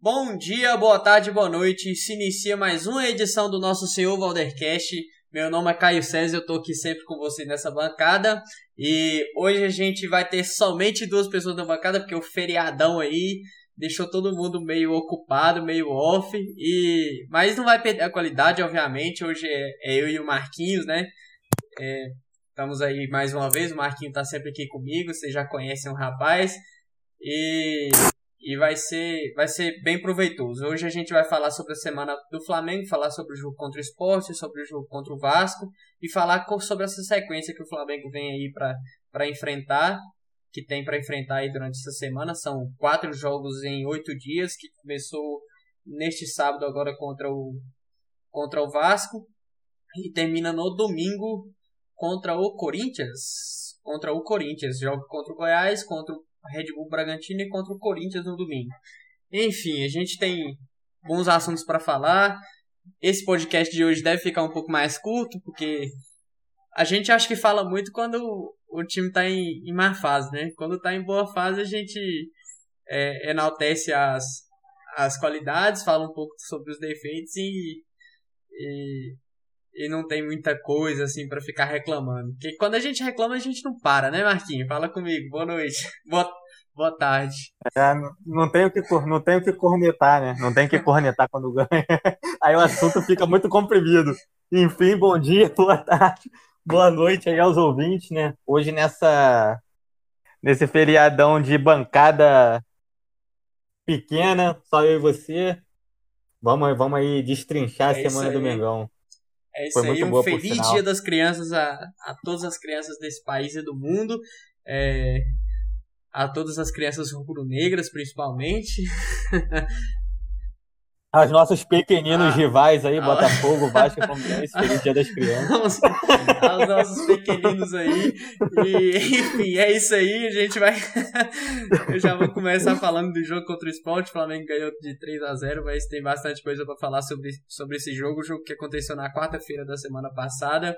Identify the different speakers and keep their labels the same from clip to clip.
Speaker 1: Bom dia, boa tarde, boa noite. Se inicia mais uma edição do nosso Senhor Valdercast. Meu nome é Caio César, eu tô aqui sempre com vocês nessa bancada. E hoje a gente vai ter somente duas pessoas na bancada, porque o feriadão aí deixou todo mundo meio ocupado, meio off. E Mas não vai perder a qualidade, obviamente. Hoje é, é eu e o Marquinhos, né? É, estamos aí mais uma vez, o Marquinhos tá sempre aqui comigo, vocês já conhecem o rapaz. E e vai ser, vai ser bem proveitoso. Hoje a gente vai falar sobre a semana do Flamengo, falar sobre o jogo contra o Sport, sobre o jogo contra o Vasco e falar sobre essa sequência que o Flamengo vem aí para enfrentar, que tem para enfrentar aí durante essa semana. São quatro jogos em oito dias, que começou neste sábado agora contra o, contra o Vasco e termina no domingo contra o Corinthians. Contra o Corinthians, joga contra o Goiás, contra o Red Bull Bragantino e contra o Corinthians no domingo. Enfim, a gente tem bons assuntos para falar. Esse podcast de hoje deve ficar um pouco mais curto, porque a gente acha que fala muito quando o time está em, em má fase, né? Quando está em boa fase, a gente é, enaltece as, as qualidades, fala um pouco sobre os defeitos e, e e não tem muita coisa assim para ficar reclamando. Porque quando a gente reclama, a gente não para, né, Marquinhos? Fala comigo. Boa noite. Boa, boa tarde.
Speaker 2: É, não, não tenho que não tenho que cornetar, né? Não tem que cornetar quando ganha. Aí o assunto fica muito comprimido. Enfim, bom dia, boa tarde, boa noite aí aos ouvintes, né? Hoje nessa nesse feriadão de bancada pequena, só eu e você. Vamos, vamos aí destrinchar é a semana do Mengão.
Speaker 1: É isso Foi aí, um feliz Dia das Crianças a, a todas as crianças desse país e do mundo. É, a todas as crianças rubro-negras, principalmente.
Speaker 2: Aos nossos pequeninos ah, rivais aí, Botafogo, Vasco, Fluminense, feliz Dia das Crianças.
Speaker 1: Aos nossos pequeninos aí. E, enfim, é isso aí. A gente vai. Eu já vou começar falando do jogo contra o Sport. O Flamengo ganhou de 3 a 0 mas tem bastante coisa para falar sobre, sobre esse jogo. O jogo que aconteceu na quarta-feira da semana passada.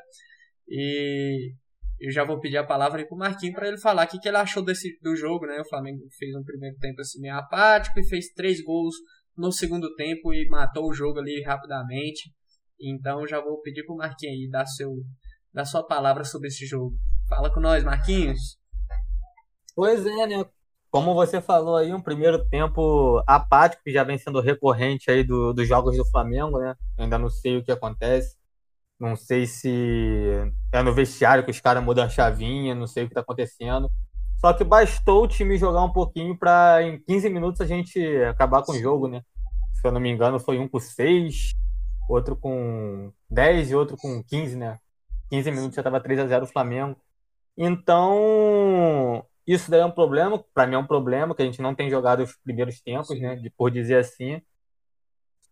Speaker 1: E eu já vou pedir a palavra aí pro Marquinhos para ele falar o que, que ele achou desse, do jogo, né? O Flamengo fez um primeiro tempo assim meio apático e fez três gols no segundo tempo e matou o jogo ali rapidamente. Então já vou pedir pro Marquinhos aí dar, seu, dar sua palavra sobre esse jogo. Fala com nós, Marquinhos.
Speaker 2: Pois é, né? Como você falou aí, um primeiro tempo apático, que já vem sendo recorrente aí do, dos jogos do Flamengo, né? ainda não sei o que acontece. Não sei se é no vestiário que os caras mudam a chavinha, não sei o que está acontecendo. Só que bastou o time jogar um pouquinho para em 15 minutos a gente acabar com o jogo, né? Se eu não me engano, foi um com 6, outro com 10 e outro com 15, né? 15 minutos já estava 3 a 0 o Flamengo. Então, isso daí é um problema, para mim é um problema, que a gente não tem jogado os primeiros tempos, né? De, por dizer assim.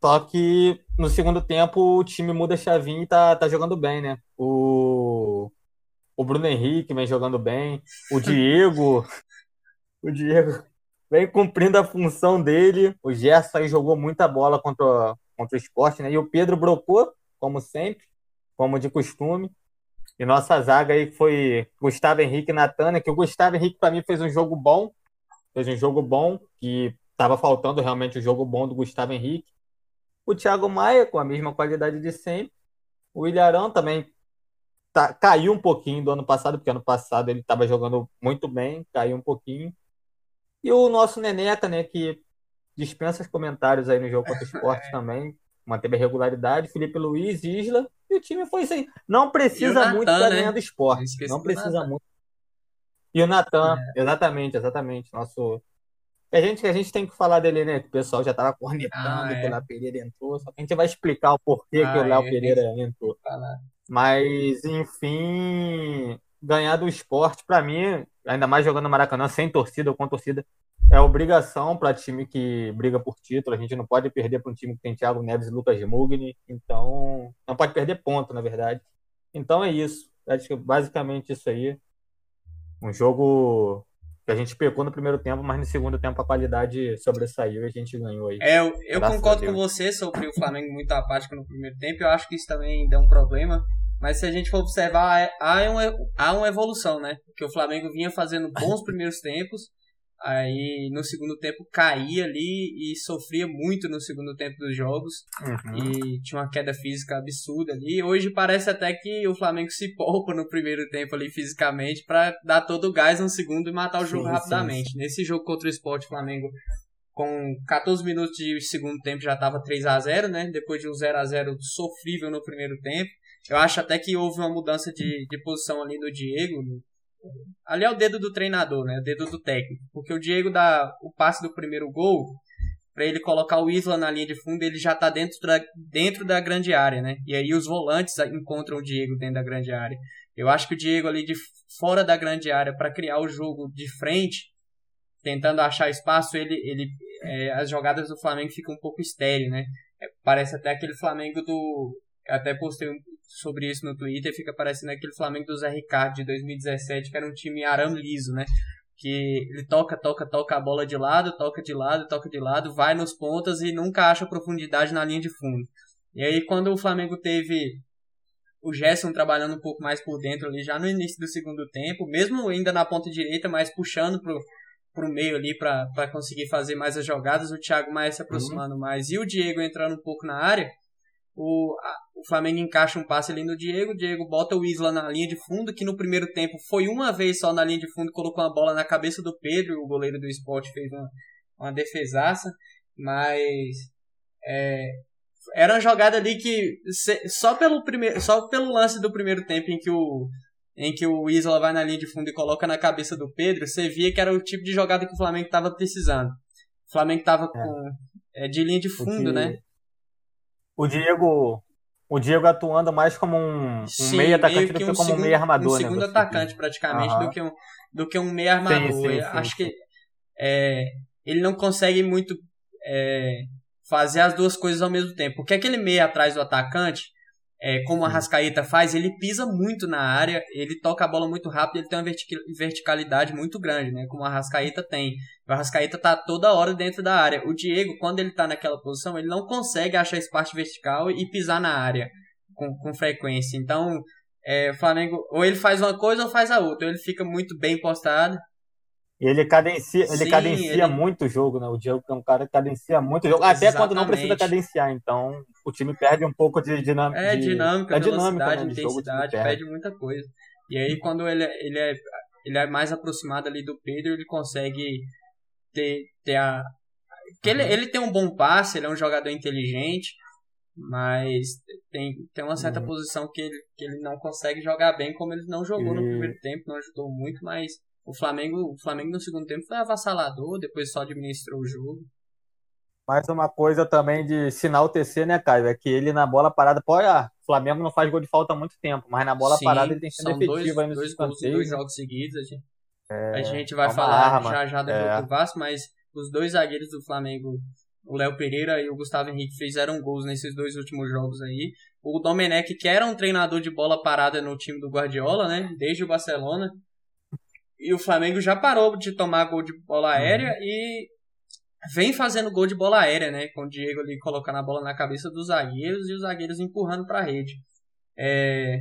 Speaker 2: Só que no segundo tempo o time muda a chavinha e tá, tá jogando bem, né? O o Bruno Henrique vem jogando bem, o Diego, o Diego vem cumprindo a função dele, o Gerson aí jogou muita bola contra, contra o esporte, né? E o Pedro brocou, como sempre, como de costume. E nossa zaga aí foi Gustavo Henrique e Natânia, que o Gustavo Henrique para mim fez um jogo bom, fez um jogo bom, que estava faltando realmente o jogo bom do Gustavo Henrique. O Thiago Maia, com a mesma qualidade de sempre. O Ilharão também tá, caiu um pouquinho do ano passado, porque ano passado ele estava jogando muito bem, caiu um pouquinho. E o nosso Neneca, né, que dispensa os comentários aí no jogo contra o esporte também, manteve a regularidade, Felipe Luiz, Isla, e o time foi assim. Não precisa Nathan, muito da né? linha do esporte. Não precisa muito. E o Natan, é. exatamente, exatamente. Nosso. A gente, a gente tem que falar dele, né? Que o pessoal já estava cornetando ah, é. que o Léo Pereira entrou. Só que a gente vai explicar o porquê ah, que o Léo é, Pereira entrou. Falar. Mas, enfim, ganhar do esporte, para mim, ainda mais jogando Maracanã sem torcida ou com torcida, é obrigação para time que briga por título. A gente não pode perder para um time que tem Thiago Neves e Lucas Mugni. Então, não pode perder ponto, na verdade. Então é isso. Acho que basicamente isso aí. Um jogo que a gente pecou no primeiro tempo, mas no segundo tempo a qualidade sobressaiu e a gente ganhou aí.
Speaker 1: É, eu, eu concordo com você sobre o Flamengo muito apático no primeiro tempo. Eu acho que isso também deu um problema. Mas se a gente for observar, há uma, há uma evolução, né? Que o Flamengo vinha fazendo bons primeiros tempos, Aí no segundo tempo caía ali e sofria muito no segundo tempo dos jogos. Uhum. E tinha uma queda física absurda ali. Hoje parece até que o Flamengo se poupa no primeiro tempo ali fisicamente para dar todo o gás no segundo e matar o jogo sim, rapidamente. Sim, sim. Nesse jogo contra o Sport, o Flamengo com 14 minutos de segundo tempo já estava 3 a 0 né? Depois de um 0 a 0 sofrível no primeiro tempo. Eu acho até que houve uma mudança de, de posição ali do Diego, Ali é o dedo do treinador, né? O dedo do técnico. Porque o Diego dá o passe do primeiro gol, para ele colocar o Isla na linha de fundo, ele já tá dentro da, dentro da grande área, né? E aí os volantes encontram o Diego dentro da grande área. Eu acho que o Diego ali de fora da grande área para criar o jogo de frente, tentando achar espaço, ele, ele é, as jogadas do Flamengo ficam um pouco estéreo, né? É, parece até aquele Flamengo do até postei sobre isso no Twitter, fica parecendo aquele Flamengo do Zé Ricardo de 2017, que era um time arame liso, né? Que ele toca, toca, toca a bola de lado, toca de lado, toca de lado, vai nos pontas e nunca acha profundidade na linha de fundo. E aí quando o Flamengo teve o Gerson trabalhando um pouco mais por dentro ali já no início do segundo tempo, mesmo ainda na ponta direita, mas puxando pro, pro meio ali para conseguir fazer mais as jogadas, o Thiago mais se aproximando uhum. mais e o Diego entrando um pouco na área, o, a, o Flamengo encaixa um passe ali no Diego, o Diego bota o Isla na linha de fundo, que no primeiro tempo foi uma vez só na linha de fundo, colocou a bola na cabeça do Pedro, o goleiro do esporte fez uma, uma defesaça, mas é, era uma jogada ali que só pelo, primeiro, só pelo lance do primeiro tempo em que o em que o Isla vai na linha de fundo e coloca na cabeça do Pedro, você via que era o tipo de jogada que o Flamengo estava precisando. O Flamengo estava é. com é, de linha de fundo, né?
Speaker 2: O Diego o Diego atuando mais como um, um meio atacante do que, um como segundo, um meio armador, um
Speaker 1: né? segundo atacante praticamente uhum. do que um do que um meio armador. Sim, sim, sim, acho que é, ele não consegue muito é, fazer as duas coisas ao mesmo tempo. Porque aquele meio atrás do atacante, é, como a Rascaeta faz, ele pisa muito na área, ele toca a bola muito rápido, ele tem uma verticalidade muito grande, né? Como a Rascaeta tem. O Rascaeta tá toda hora dentro da área. O Diego, quando ele tá naquela posição, ele não consegue achar parte vertical e pisar na área com, com frequência. Então, é, o Flamengo, ou ele faz uma coisa ou faz a outra. Ou ele fica muito bem postado,
Speaker 2: ele cadencia, ele Sim, cadencia ele... muito o jogo, né? O Diego é um cara que cadencia muito o jogo, Exatamente. até quando não precisa cadenciar. Então, o time perde um pouco de dinâmica.
Speaker 1: É, dinâmica, é dinâmica, né? intensidade, jogo, perde muita coisa. E aí, quando ele, é, ele, é, ele é mais aproximado ali do Pedro, ele consegue ter, ter a. Ele, uhum. ele tem um bom passe, ele é um jogador inteligente, mas tem, tem uma certa uhum. posição que ele, que ele não consegue jogar bem, como ele não jogou e... no primeiro tempo, não ajudou muito, mas o Flamengo, o Flamengo no segundo tempo foi avassalador, depois só administrou o jogo.
Speaker 2: Mais uma coisa também de sinal TC, né, Caio? É que ele na bola parada, pode, ah, o Flamengo não faz gol de falta há muito tempo, mas na bola Sim, parada ele tem sido efetivo dois,
Speaker 1: aí nos dois gols dois jogos seguidos. A gente, é, a gente vai falar arma, já já do é. Vasco, mas os dois zagueiros do Flamengo, o Léo Pereira e o Gustavo Henrique, fizeram gols nesses dois últimos jogos aí. O Domenech, que era um treinador de bola parada no time do Guardiola, né, desde o Barcelona, e o Flamengo já parou de tomar gol de bola aérea uhum. e vem fazendo gol de bola aérea, né? Com o Diego ali colocando a bola na cabeça dos zagueiros e os zagueiros empurrando para a rede. É...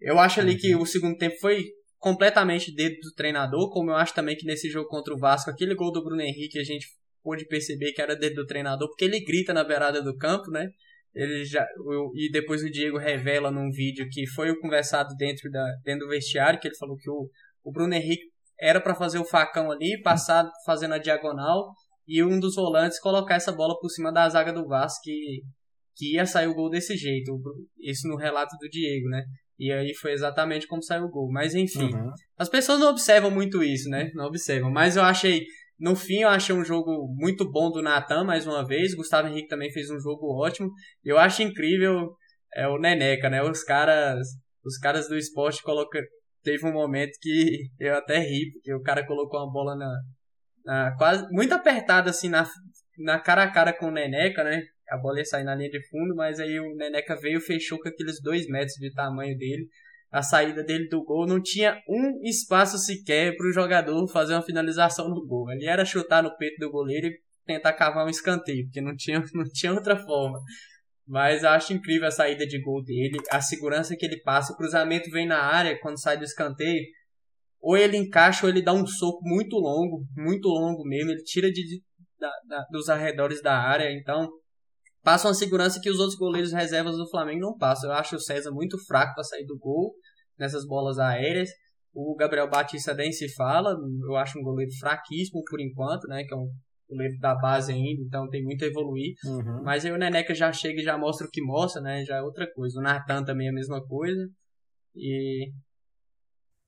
Speaker 1: Eu acho ali que uhum. o segundo tempo foi completamente dedo do treinador, como eu acho também que nesse jogo contra o Vasco, aquele gol do Bruno Henrique a gente pôde perceber que era dedo do treinador, porque ele grita na beirada do campo, né? Ele já, e depois o Diego revela num vídeo que foi o conversado dentro, da, dentro do vestiário, que ele falou que o, o Bruno Henrique era para fazer o facão ali, passar fazendo a diagonal e um dos volantes colocar essa bola por cima da zaga do Vasco que, que ia sair o gol desse jeito. Isso no relato do Diego, né? E aí foi exatamente como saiu o gol. Mas enfim, uhum. as pessoas não observam muito isso, né? Não observam. Mas eu achei, no fim, eu achei um jogo muito bom do Natan mais uma vez. Gustavo Henrique também fez um jogo ótimo. Eu acho incrível é, o Neneca, né? Os caras, os caras do esporte colocam, teve um momento que eu até ri, porque o cara colocou uma bola na, na quase muito apertada assim na, na cara a cara com o Neneca, né? A bola ia sair na linha de fundo, mas aí o Neneca veio fechou com aqueles dois metros de tamanho dele. A saída dele do gol não tinha um espaço sequer para o jogador fazer uma finalização no gol. Ele era chutar no peito do goleiro e tentar cavar um escanteio, porque não tinha, não tinha outra forma. Mas eu acho incrível a saída de gol dele, a segurança que ele passa, o cruzamento vem na área quando sai do escanteio. ou ele encaixa ou ele dá um soco muito longo, muito longo mesmo, ele tira de, da, da, dos arredores da área, então passa uma segurança que os outros goleiros reservas do Flamengo não passam. Eu acho o César muito fraco para sair do gol nessas bolas aéreas. O Gabriel Batista nem se fala, eu acho um goleiro fraquíssimo por enquanto, né, que é um goleiro da base ainda, então tem muito a evoluir. Uhum. Mas aí o Neneca já chega e já mostra o que mostra, né, já é outra coisa. O Natan também é a mesma coisa. E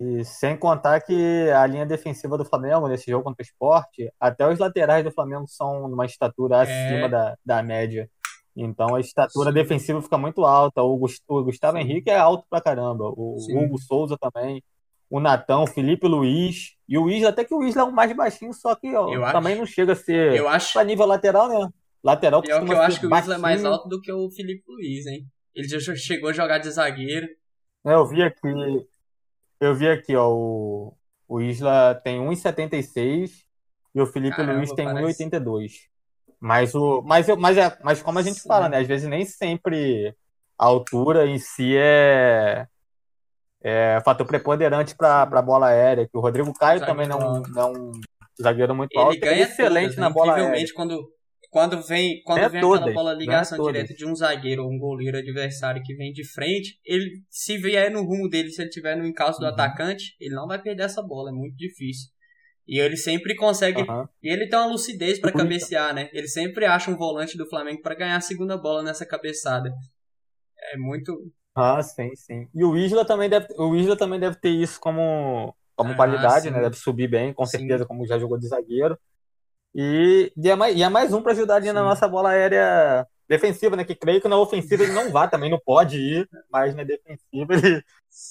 Speaker 2: e sem contar que a linha defensiva do Flamengo nesse jogo contra o esporte, até os laterais do Flamengo são numa estatura é... acima da, da média. Então a estatura Sim. defensiva fica muito alta. O, Gustavo. Henrique é alto pra caramba. O Sim. Hugo Souza também. O Natão, o Felipe Luiz. E o Isla, até que o Isla é um mais baixinho, só que ó, também não chega a ser
Speaker 1: eu acho...
Speaker 2: pra nível lateral, né? Lateral
Speaker 1: Pior que eu acho que o Isla é mais alto do que o Felipe Luiz, hein? Ele já chegou a jogar de zagueiro.
Speaker 2: É, eu vi aqui, eu vi aqui, ó, o, o Isla tem 1,76 e o Felipe Caramba, Luiz tem parece... 1,82. Mas, o, mas, eu, mas, é, mas como a gente Sim. fala, né? Às vezes nem sempre a altura em si é, é fator preponderante para a bola aérea. Que o Rodrigo Caio também não, não é zagueiro muito
Speaker 1: ele
Speaker 2: alto.
Speaker 1: Ganha excelente todas, na bola aérea. quando quando vem, quando vem todas, aquela bola ligação direta de um zagueiro ou um goleiro adversário que vem de frente, ele se vier no rumo dele, se ele tiver no encalço do uhum. atacante, ele não vai perder essa bola, é muito difícil. E ele sempre consegue. Uhum. E ele tem uma lucidez para cabecear, né? Ele sempre acha um volante do Flamengo para ganhar a segunda bola nessa cabeçada. É muito.
Speaker 2: Ah, sim, sim. E o Isla também deve, o Isla também deve ter isso como, como ah, qualidade, sim. né? Deve subir bem, com certeza, sim. como já jogou de zagueiro. E, e, é, mais, e é mais um para ajudar ali Sim. na nossa bola aérea defensiva, né? Que creio que na ofensiva ele não vá, também não pode ir, mas na defensiva ele,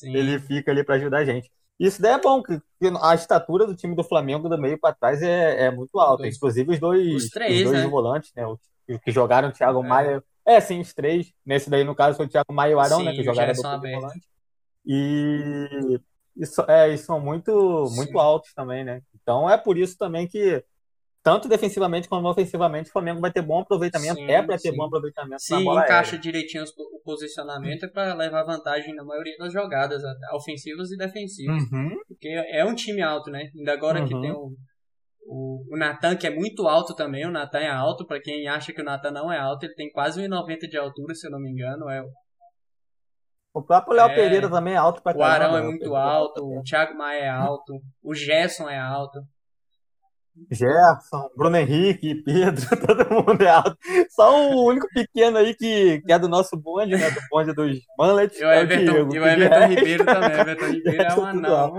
Speaker 2: ele fica ali para ajudar a gente. Isso daí é bom, que a estatura do time do Flamengo do meio para trás é, é muito alta. Inclusive os dois, os, três, os dois né? volantes, né? Os que jogaram, o Thiago é. Maia. É, sim, os três. Nesse daí, no caso, foi o Thiago Maia e o Arão, sim, né? Que jogaram do volante. E isso, é, isso são muito, muito altos também, né? Então é por isso também que tanto defensivamente como ofensivamente, o Flamengo vai ter bom aproveitamento. Sim, é para ter bom aproveitamento
Speaker 1: Se encaixa aérea. direitinho o posicionamento, é para levar vantagem na maioria das jogadas, ofensivas e defensivas. Uhum. Porque é um time alto, né? Ainda agora uhum. que tem o, o, o Natan, que é muito alto também. O Natan é alto, para quem acha que o Natan não é alto, ele tem quase 1,90 de altura, se eu não me engano. É,
Speaker 2: o próprio Léo é, Pereira também é alto pra
Speaker 1: caramba. O Arão é muito alto, o Thiago Maia é alto, o Gerson é alto.
Speaker 2: Gerson, Bruno Henrique, Pedro, todo mundo é alto. Só o único pequeno aí que, que é do nosso bonde, né? Do bonde dos Manlets.
Speaker 1: E o Everton, é o, Diego, e o Everton Ribeiro também. O Everton Ribeiro é um anão.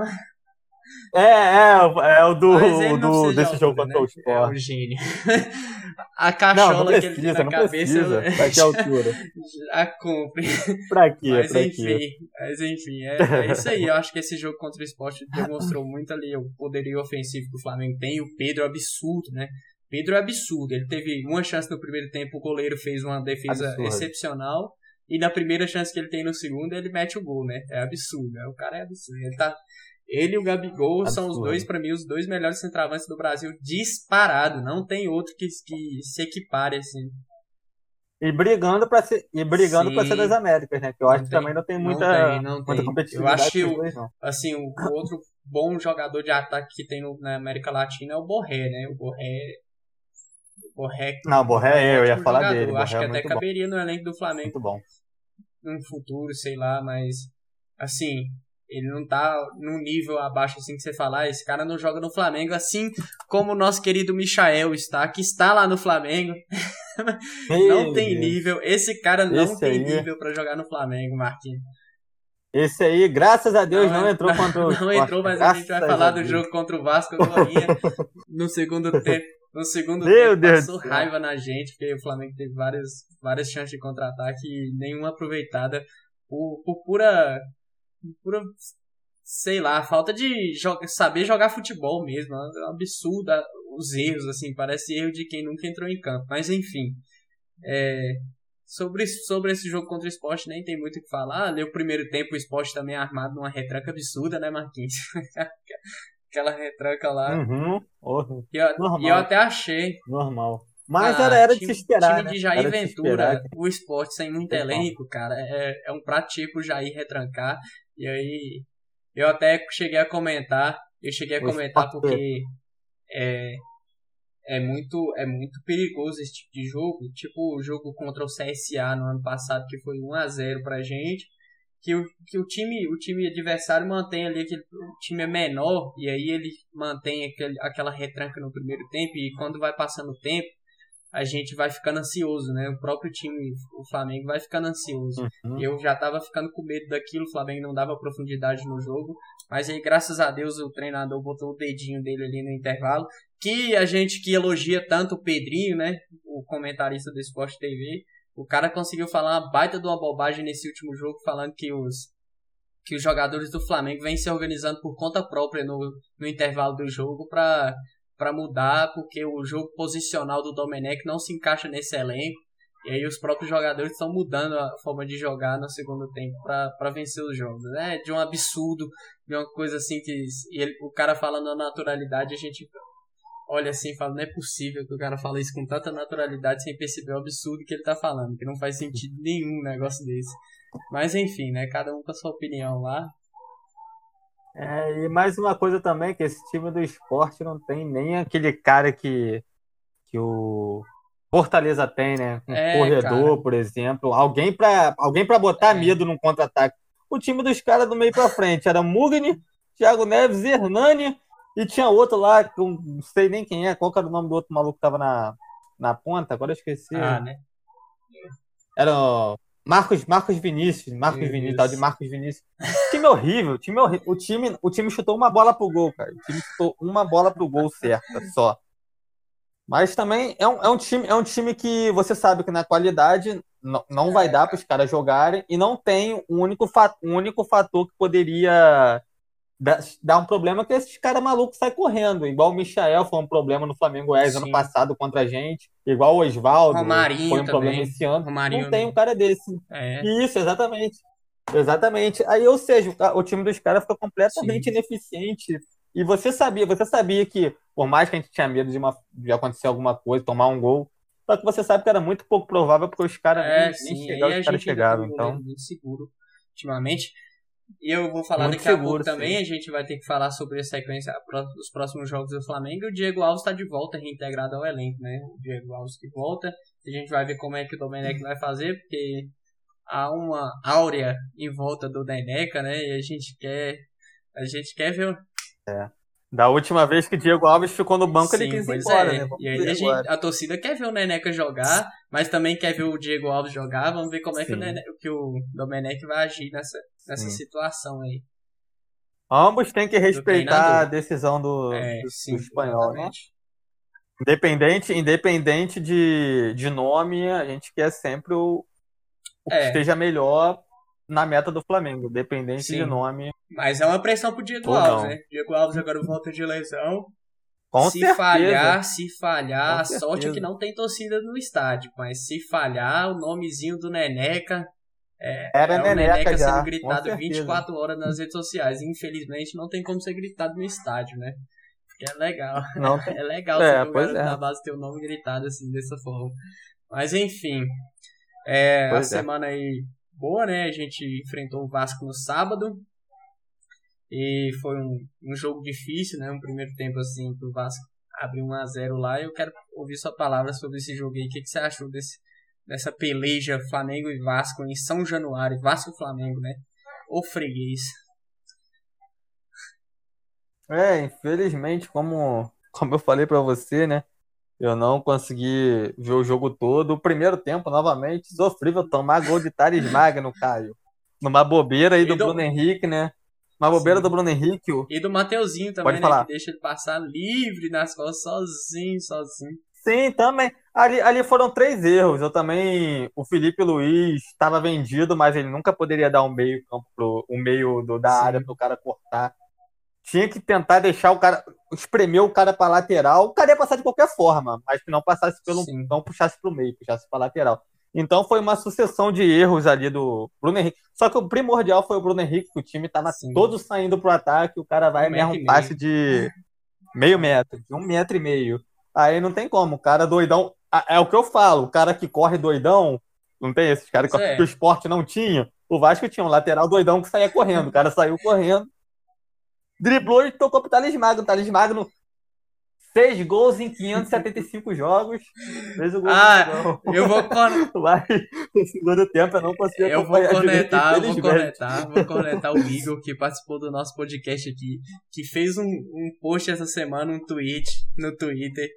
Speaker 2: É, é, é o do, do desse jogo contra né? o Sport. É
Speaker 1: o gênio. A cachola não, não precisa, que ele tem na cabeça. Precisa.
Speaker 2: Pra que altura?
Speaker 1: Já cumpre.
Speaker 2: Pra quê?
Speaker 1: Mas
Speaker 2: pra
Speaker 1: enfim,
Speaker 2: quê?
Speaker 1: mas enfim, é, é, isso aí. Eu acho que esse jogo contra o Sport demonstrou muito ali o poderio ofensivo que o Flamengo tem. O Pedro é absurdo, né? Pedro é absurdo. Ele teve uma chance no primeiro tempo, o goleiro fez uma defesa absurdo. excepcional. E na primeira chance que ele tem no segundo, ele mete o gol, né? É absurdo. Né? O cara é absurdo. Ele tá ele e o Gabigol Absurdo. são os dois, para mim, os dois melhores centroavantes do Brasil disparado. Não tem outro que, que se equipare assim.
Speaker 2: E brigando para ser e brigando para ser das Américas, né? Que eu não acho tem, que também não tem muita, não tem, não muita tem. competitividade.
Speaker 1: Eu acho que o, assim, o, o, outro bom jogador de ataque que tem no, na América Latina é o Borré, né? O Borré
Speaker 2: o Borré Não, o Borré é, eu ia falar jogador. dele.
Speaker 1: Eu acho
Speaker 2: que
Speaker 1: é até caberia
Speaker 2: bom.
Speaker 1: no elenco do Flamengo.
Speaker 2: Muito bom.
Speaker 1: No futuro, sei lá, mas assim, ele não tá num nível abaixo assim que você falar, ah, esse cara não joga no Flamengo, assim como o nosso querido Michael está, que está lá no Flamengo. não tem nível. Esse cara não esse tem aí. nível para jogar no Flamengo, Marquinhos.
Speaker 2: Esse aí, graças a Deus, não, não entrou contra o
Speaker 1: Não entrou, mas a gente vai falar do jogo contra o Vasco no segundo tempo. No segundo Meu tempo Deus passou raiva na gente, porque o Flamengo teve várias, várias chances de contra-ataque e nenhuma aproveitada por, por pura pura, sei lá, falta de joga, saber jogar futebol mesmo. É um absurdo os erros, assim, parece erro de quem nunca entrou em campo. Mas enfim, é, sobre, sobre esse jogo contra o esporte nem tem muito o que falar. Leu o primeiro tempo, o esporte também é armado numa retranca absurda, né, Marquinhos? Aquela retranca lá.
Speaker 2: Uhum.
Speaker 1: Oh, e, eu, e eu até achei.
Speaker 2: Normal. Mas ah, era, era time, de se esperar.
Speaker 1: time
Speaker 2: né?
Speaker 1: de Jair Ventura, o esporte sem muito elenco, cara, é, é um prato tipo Jair retrancar. E aí Eu até cheguei a comentar, eu cheguei a comentar porque é, é muito é muito perigoso esse tipo de jogo, tipo o jogo contra o CSA no ano passado que foi 1 a 0 pra gente, que o, que o time o time adversário mantém ali aquele o time é menor e aí ele mantém aquele, aquela retranca no primeiro tempo e quando vai passando o tempo a gente vai ficando ansioso, né? O próprio time, o Flamengo, vai ficando ansioso. Uhum. Eu já tava ficando com medo daquilo, o Flamengo não dava profundidade no jogo. Mas aí, graças a Deus, o treinador botou o dedinho dele ali no intervalo. Que a gente que elogia tanto o Pedrinho, né? O comentarista do Sport TV. O cara conseguiu falar uma baita de uma bobagem nesse último jogo, falando que os, que os jogadores do Flamengo vêm se organizando por conta própria no, no intervalo do jogo para para mudar, porque o jogo posicional do Domenech não se encaixa nesse elenco. E aí os próprios jogadores estão mudando a forma de jogar no segundo tempo para vencer os jogos. É de um absurdo, de uma coisa assim que ele, o cara falando a naturalidade, a gente olha assim e fala, não é possível que o cara fale isso com tanta naturalidade sem perceber o absurdo que ele tá falando, que não faz sentido nenhum um negócio desse. Mas enfim, né? Cada um com a sua opinião lá.
Speaker 2: É, e mais uma coisa também, que esse time do esporte não tem nem aquele cara que, que o Fortaleza tem, né? Um é, corredor, cara. por exemplo. Alguém para alguém pra botar é. medo num contra-ataque. O time dos caras do meio para frente era Mugni, Thiago Neves, Hernani e tinha outro lá, que eu não sei nem quem é, qual era o nome do outro maluco que tava na, na ponta, agora eu esqueci.
Speaker 1: Ah, né?
Speaker 2: Era Marcos, Marcos Vinícius, Marcos Isso. Vinícius, tal de Marcos Vinícius. Time horrível, time horrível. O time, o time chutou uma bola pro gol, cara. O time chutou uma bola pro gol certa só. Mas também é um, é um, time, é um time que você sabe que na qualidade não, não vai dar para os caras jogarem e não tem um único, um único fator que poderia dar um problema que esses caras malucos saem correndo. Igual o Michael foi um problema no Flamengo Oeste ano passado contra a gente. Igual o Oswaldo foi um também. problema esse ano. Romarinho, não tem um cara desse. É. Isso, exatamente. Exatamente. Aí, ou seja, o time dos caras fica completamente Sim. ineficiente. E você sabia, você sabia que, por mais que a gente tinha medo de, uma, de acontecer alguma coisa, tomar um gol, só que você sabe que era muito pouco provável porque os caras
Speaker 1: é, nem, nem chegavam, os caras chegavam. Então... Muito seguro ultimamente. E eu vou falar Muito daqui seguro, a pouco também, a gente vai ter que falar sobre a sequência, os próximos jogos do Flamengo. E o Diego Alves está de volta, reintegrado ao elenco, né? O Diego Alves que volta. A gente vai ver como é que o Domenech vai fazer, porque há uma áurea em volta do Neneca, né? E a gente quer. A gente quer ver.
Speaker 2: É. Da última vez que Diego Alves ficou no banco, Sim, ele quis ir embora, é. né?
Speaker 1: e aí a, gente, a, torcida quer ver o Neneca jogar, mas também quer ver o Diego Alves jogar. Vamos ver como é que o, Nene, que o Domenech vai agir nessa, nessa situação aí.
Speaker 2: Ambos têm que respeitar a decisão do, é, do, sim, do espanhol, né? Independente, independente de, de nome, a gente quer sempre o, o é. que esteja melhor na meta do Flamengo, dependente sim. de nome.
Speaker 1: Mas é uma pressão pro Diego Alves, né? Diego Alves agora volta de lesão.
Speaker 2: Com
Speaker 1: se
Speaker 2: certeza.
Speaker 1: falhar, se falhar, Com a certeza. sorte é que não tem torcida no estádio, mas se falhar, o nomezinho do Neneca é,
Speaker 2: Era é Neneca, Neneca já,
Speaker 1: sendo gritado 24 horas nas redes sociais. Infelizmente não tem como ser gritado no estádio, né? Porque é legal. Não É legal é, você ver é. base ter o nome gritado assim, dessa forma. Mas enfim. É, a é. semana aí boa, né? A gente enfrentou o Vasco no sábado. E foi um, um jogo difícil, né? Um primeiro tempo assim pro Vasco abrir 1 a 0 lá. Eu quero ouvir sua palavra sobre esse jogo aí. O que, que você achou desse, dessa peleja Flamengo e Vasco em São Januário? Vasco Flamengo, né? O freguês.
Speaker 2: É, infelizmente, como, como eu falei para você, né? Eu não consegui ver o jogo todo. O primeiro tempo, novamente, sofrível tomar gol de Thales Magno, Caio. Numa bobeira aí do, do, Bruno Henrique, né? Uma bobeira Sim. do Bruno Henrique. O...
Speaker 1: E do Mateuzinho também, Pode né? Falar. Que deixa ele passar livre nas costas, sozinho, sozinho.
Speaker 2: Sim, também. Ali, ali foram três erros. Eu também. O Felipe Luiz estava vendido, mas ele nunca poderia dar um meio campo pro, um meio do, da Sim. área para o cara cortar tinha que tentar deixar o cara, espremer o cara para lateral. O cara ia passar de qualquer forma, mas que não passasse pelo, Sim. não puxasse para o meio, puxasse para lateral. Então foi uma sucessão de erros ali do Bruno Henrique. Só que o primordial foi o Bruno Henrique, que o time estava todo saindo pro ataque, o cara vai um mesmo um passe de meio metro, de um metro e meio. Aí não tem como, o cara doidão. É o que eu falo, o cara que corre doidão, não tem esses caras que, é. que o esporte não tinha. O Vasco tinha um lateral doidão que saía correndo, o cara saiu correndo driblou e tocou pro Thales Magno. Thales Magno, seis gols em 575 jogos. Fez o gol.
Speaker 1: Ah, eu vou con-
Speaker 2: Mas no segundo tempo eu não consigo
Speaker 1: eu vou conectar, eu vou conectar, vou conectar o Igor que participou do nosso podcast aqui, que fez um, um post essa semana, um tweet no Twitter,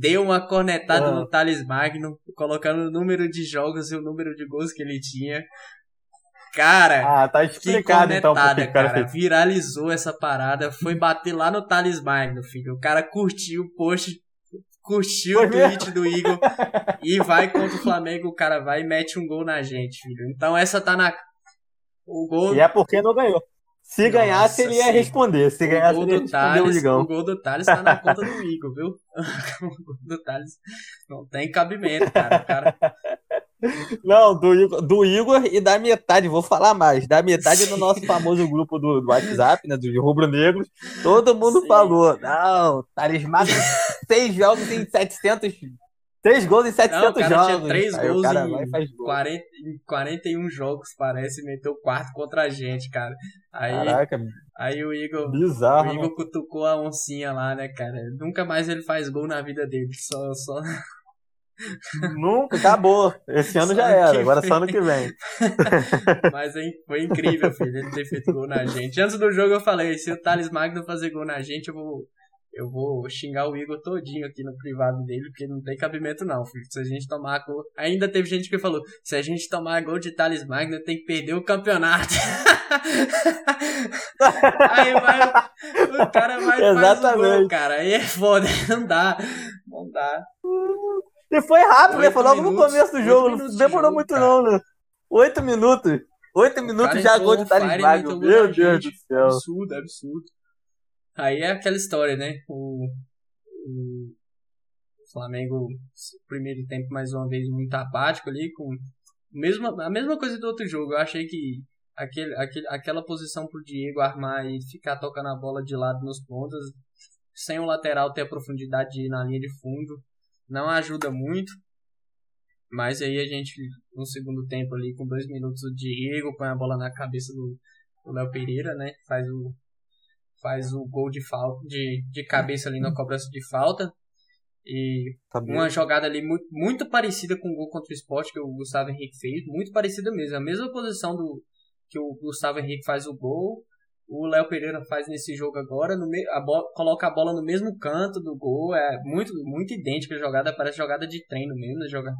Speaker 1: deu uma conectada
Speaker 2: Ah.
Speaker 1: no Thales Magno, colocando o número de jogos e o número de gols que ele tinha. Cara,
Speaker 2: Ah, tá explicado então porque o cara
Speaker 1: cara.
Speaker 2: fez.
Speaker 1: Viralizou essa parada, foi bater lá no Thales Magno, filho. O cara curtiu o post, curtiu
Speaker 2: Foi
Speaker 1: o tweet do Igor e vai contra o Flamengo, o cara vai e mete um gol na gente, filho. Então essa tá na. O gol,
Speaker 2: E é porque não ganhou. Se
Speaker 1: Nossa,
Speaker 2: ganhasse, ele ia responder. Se ganhasse, ele ia responder o
Speaker 1: Thales, o
Speaker 2: Ligão.
Speaker 1: gol do Thales tá na conta do Igor, viu? o gol do Thales não tem cabimento, cara. O cara
Speaker 2: Não, do Igor, do Igor e da metade, vou falar mais, da metade do nosso famoso grupo do, do WhatsApp, né, dos rubro-negros, todo mundo
Speaker 1: Sim.
Speaker 2: falou, não, Thales Magno, seis jogos em 700, seis gols em 700
Speaker 1: Não, o cara
Speaker 2: jogos.
Speaker 1: tinha três
Speaker 2: Aí
Speaker 1: gols
Speaker 2: cara
Speaker 1: em
Speaker 2: vai gol.
Speaker 1: 40, em 41 jogos, parece, meteu quarto contra a gente, cara. Aí,
Speaker 2: Caraca,
Speaker 1: aí o Igor,
Speaker 2: bizarro,
Speaker 1: o? Igor cutucou a oncinha lá, né, cara? Nunca mais ele faz gol na vida dele. Só, só...
Speaker 2: Nunca, acabou. Esse ano
Speaker 1: Só
Speaker 2: já era, agora
Speaker 1: vem.
Speaker 2: só ano que vem.
Speaker 1: Mas foi incrível, filho, ele ter feito gol na gente. Antes do jogo eu falei, se o Thales Magno fazer gol na gente, eu vou, eu vou xingar o Igor todinho aqui no privado dele, porque não tem cabimento não, filho. Se a gente tomar gol... Ainda teve gente que falou, se a gente tomar gol de Thales Magno, tem que perder o campeonato. Aí vai, o- cara vai e faz o gol,
Speaker 2: Exatamente.
Speaker 1: cara. Aí é foda, não dá, não dá.
Speaker 2: E foi rápido, né? Foi logo no
Speaker 1: minutos,
Speaker 2: começo do jogo, não
Speaker 1: de
Speaker 2: demorou
Speaker 1: jogo,
Speaker 2: muito
Speaker 1: cara.
Speaker 2: não, né? Oito minutos. Oito minutos já gol de Thales Magno. Meu Deus do céu.
Speaker 1: Absurdo, absurdo. Aí é aquela história, né? O, o Flamengo, primeiro tempo, mais uma vez, muito apático ali, com mesma, a mesma coisa do outro jogo. Eu achei que aquele, aquele, aquela posição pro Diego armar e ficar tocando a bola de lado nos pontas, sem o lateral ter a profundidade de ir na linha de fundo, não ajuda muito. Mas aí a gente, no segundo tempo ali, com dois minutos, o Diego põe a bola na cabeça do do Léo Pereira, né? Faz o, faz o gol de, falta, de, de cabeça ali na cobrança de falta. E uma jogada ali muito, muito parecida com o gol contra o Sport que o Gustavo Henrique fez. Muito parecida mesmo. A mesma posição do que o Gustavo Henrique faz o gol. O Léo Pereira faz nesse jogo agora. No me, a bola, coloca a bola no mesmo canto do gol. É muito, muito idêntica a jogada. Parece jogada de treino mesmo. Né? Joga,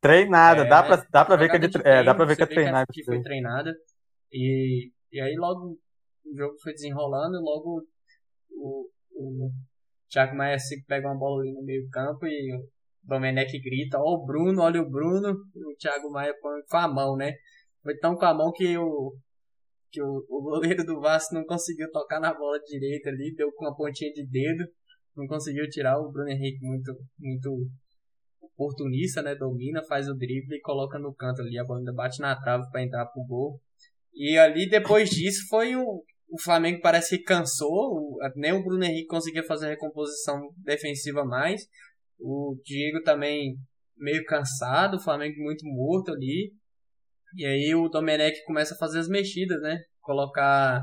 Speaker 2: Treinada,
Speaker 1: É,
Speaker 2: dá, pra, dá pra ver que é, de,
Speaker 1: de
Speaker 2: é, dá
Speaker 1: treino,
Speaker 2: pra ver que é
Speaker 1: vê
Speaker 2: treinado.
Speaker 1: Que foi treinada. E, e aí logo o jogo foi desenrolando logo o, o Thiago Maia se pega uma bola ali no meio campo e o Domenech grita, ó o Bruno, olha o Bruno, e o Thiago Maia põe com a mão, né? Foi tão com a mão que o que o, o goleiro do Vasco não conseguiu tocar na bola direita ali, deu com uma pontinha de dedo, não conseguiu tirar o Bruno Henrique muito muito oportunista, né? Domina, faz o drible e coloca no canto ali. A bola ainda bate na trave para entrar pro gol. E ali, depois disso, foi o, o Flamengo parece que cansou. Nem o Bruno Henrique conseguia fazer a recomposição defensiva mais. O Diego também meio cansado. O Flamengo muito morto ali. E aí o Domenech começa a fazer as mexidas, né? Colocar.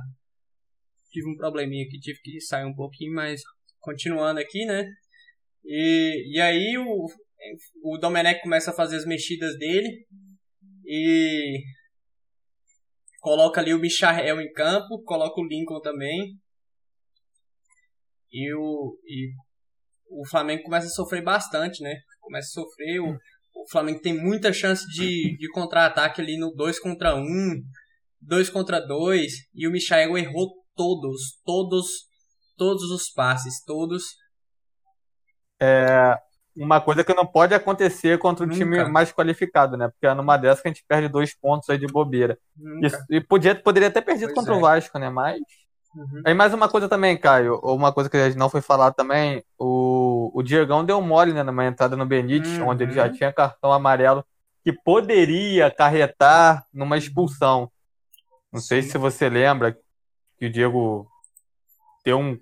Speaker 1: Tive um probleminha aqui, tive que sair um pouquinho, mas continuando aqui, né? E, e aí o, o Domenech começa a fazer as mexidas dele e coloca ali o Michael em campo, coloca o Lincoln também. E o, e o Flamengo começa a sofrer bastante, né? Começa a sofrer. O, o Flamengo tem muita chance de, de contra-ataque ali no 2 contra 1, 2 contra 2. E o Michael errou todos, todos, todos os passes, todos.
Speaker 2: É, uma coisa que não pode acontecer contra um
Speaker 1: Nunca.
Speaker 2: time mais qualificado, né? Porque é numa dessa que a gente perde dois pontos aí de bobeira.
Speaker 1: Nunca.
Speaker 2: Isso- e podia, poderia ter perdido
Speaker 1: Pois
Speaker 2: contra
Speaker 1: é.
Speaker 2: o Vasco, né? Mas.
Speaker 1: Uhum.
Speaker 2: Aí mais uma coisa também, Caio, uma coisa que a gente não foi falar também, o, o Diegão deu mole, né, numa entrada no Benítez,
Speaker 1: Uhum.
Speaker 2: onde ele já tinha cartão amarelo, que poderia acarretar numa expulsão. Não sei
Speaker 1: Sim.
Speaker 2: se você lembra que o Diego deu um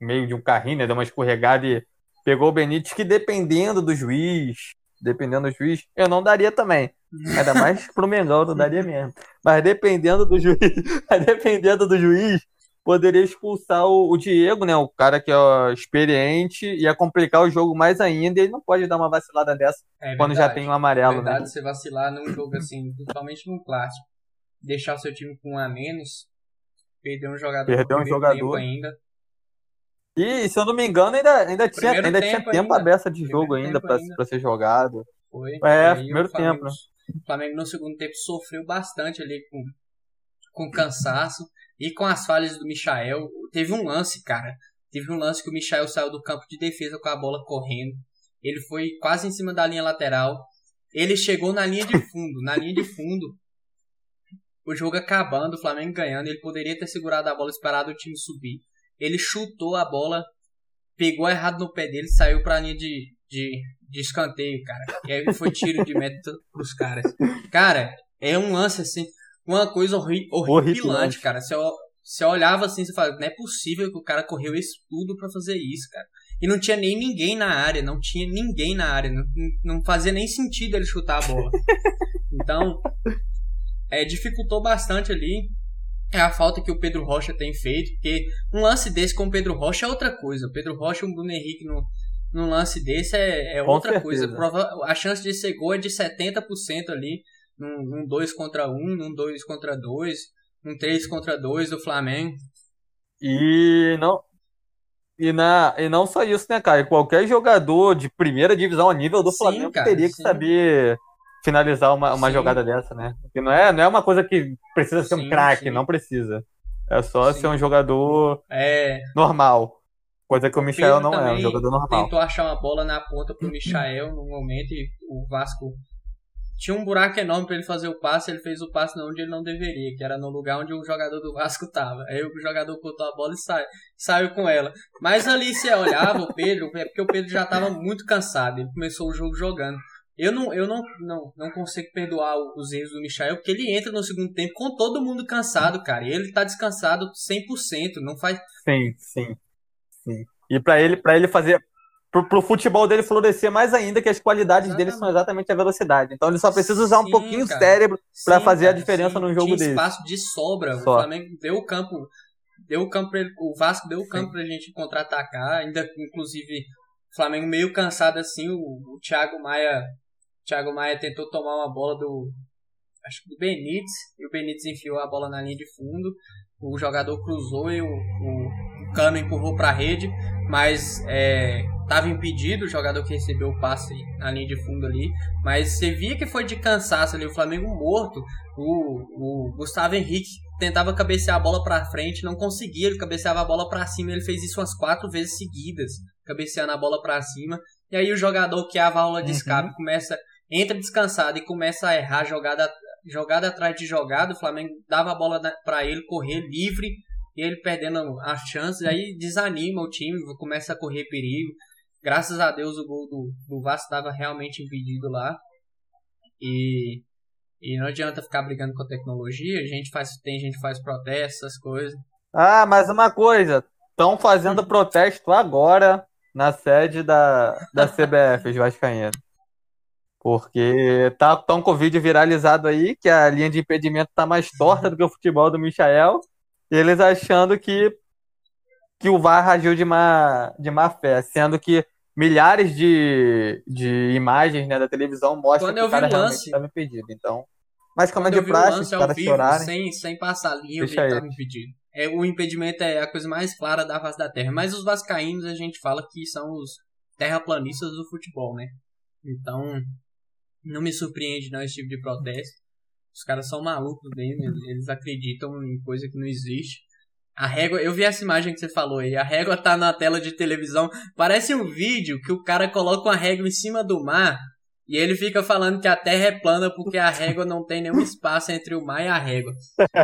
Speaker 2: meio de um carrinho, né, deu uma escorregada e pegou o Benítez, que dependendo do juiz, dependendo do juiz, eu não daria também. Ainda mais pro Mengão, eu não daria mesmo. Mas dependendo do juiz, mas dependendo do juiz, poderia expulsar o, o, Diego, né? O cara que é experiente, ia complicar o jogo mais ainda. E ele não pode dar uma vacilada dessa é quando já tem um amarelo, é
Speaker 1: verdade,
Speaker 2: né?
Speaker 1: você vacilar num jogo assim, principalmente num clássico, deixar o seu time com um a menos, perder um jogador,
Speaker 2: perder um jogador ainda. E se eu não me engano, ainda, ainda tinha, ainda tempo tinha tempo aberta de jogo ainda para ser jogado.
Speaker 1: Foi.
Speaker 2: É, primeiro tempo.
Speaker 1: O Flamengo no segundo tempo sofreu bastante ali com, com cansaço e com as falhas do Michael. Teve um lance, cara. Teve um lance que o Michael saiu do campo de defesa com a bola correndo. Ele foi quase em cima da linha lateral. Ele chegou na linha de fundo. Na linha de fundo, o jogo acabando, o Flamengo ganhando. Ele poderia ter segurado a bola, esperado o time subir. Ele chutou a bola, pegou errado no pé dele, saiu pra linha de, de, de escanteio, cara. E aí foi tiro de meta pros caras. Cara, é um lance assim, uma coisa horri horripilante, cara. Você, você olhava assim, você falava, não é possível que o cara correu isso tudo para fazer isso, cara. E não tinha nem ninguém na área, não tinha ninguém na área, não, não fazia nem sentido ele chutar a bola. Então, é, dificultou bastante ali é a falta que o Pedro Rocha tem feito, porque um lance desse com o Pedro Rocha é outra coisa. O Pedro Rocha e o Bruno Henrique no, num lance desse é, é outra coisa. Prova, a chance de ser gol é de 70% ali, num 2 contra 1, um, num 2 contra 2, num 3 contra 2 do Flamengo.
Speaker 2: E não, e, na, e não só isso, né, cara? Qualquer jogador de primeira divisão a nível do sim, Flamengo cara, teria que sim. saber finalizar uma, uma jogada dessa, né? Porque não é, não é uma coisa que precisa ser um craque, não precisa. É só ser um jogador
Speaker 1: é...
Speaker 2: normal. Coisa que o, o Michael não é, um jogador normal.
Speaker 1: Tentou achar uma bola na ponta pro Michael no momento e o Vasco tinha um buraco enorme para ele fazer o passe, ele fez o passe onde ele não deveria, que era no lugar onde o jogador do Vasco tava. Aí o jogador cortou a bola e sai, saiu com ela. Mas ali você olhava o Pedro, é porque o Pedro já estava muito cansado, ele começou o jogo jogando. Eu não, eu não, não, não consigo perdoar os erros do Michael, porque ele entra no segundo tempo com todo mundo cansado, cara. E ele tá descansado 100%, não faz.
Speaker 2: Sim, sim. sim. E para ele, para ele fazer. Pro, pro futebol dele florescer mais ainda, que as qualidades exatamente. dele são exatamente a velocidade. Então ele só precisa usar sim, um pouquinho cara. o cérebro para fazer cara, a diferença sim. no jogo Tinha dele.
Speaker 1: espaço de sobra. Só. O Flamengo deu o campo. Deu o campo ele, o Vasco deu o campo sim. pra gente contra-atacar. Ainda, inclusive, o Flamengo meio cansado assim. O, o Thiago Maia Thiago Maia tentou tomar uma bola do. Acho que do Benítez. E o Benítez enfiou a bola na linha de fundo. O jogador cruzou e o, o Cano empurrou para a rede. Mas estava é, impedido o jogador que recebeu o passe na linha de fundo ali. Mas você via que foi de cansaço ali. O Flamengo morto. O, o Gustavo Henrique tentava cabecear a bola para frente, não conseguia. Ele cabeceava a bola para cima. Ele fez isso umas quatro vezes seguidas, cabeceando a bola para cima. E aí o jogador que é a válvula de escape uhum. começa entra descansado e começa a errar jogada, jogada atrás de jogada, o Flamengo dava a bola para ele correr livre e ele perdendo as chances, aí desanima o time, começa a correr perigo. Graças a Deus o gol do, do Vasco estava realmente impedido lá. E, e não adianta ficar brigando com a tecnologia, a gente faz, tem gente que faz protesto, essas coisas.
Speaker 2: Ah, mas uma coisa, estão fazendo protesto agora na sede da, da CBF, os Vascaínos. Porque tá tão com vídeo viralizado aí que a linha de impedimento tá mais torta do que o futebol do Michael. Eles achando que, que o VAR agiu de má, de má fé, sendo que milhares de, de imagens né, da televisão mostram Quando que o cara realmente estava impedido. Então, mas como é de praxe, os caras chorarem...
Speaker 1: Sem, sem passar linha, ele estava impedido. É, o impedimento é a coisa mais clara da face da terra. Mas os vascaínos a gente fala que são os terraplanistas do futebol, né? Então, não me surpreende não esse tipo de protesto. Os caras são malucos mesmo, eles acreditam em coisa que não existe. A régua, eu vi essa imagem que você falou aí, a régua tá na tela de televisão, parece um vídeo que o cara coloca uma régua em cima do mar e ele fica falando que a Terra é plana porque a régua não tem nenhum espaço entre o mar e a régua.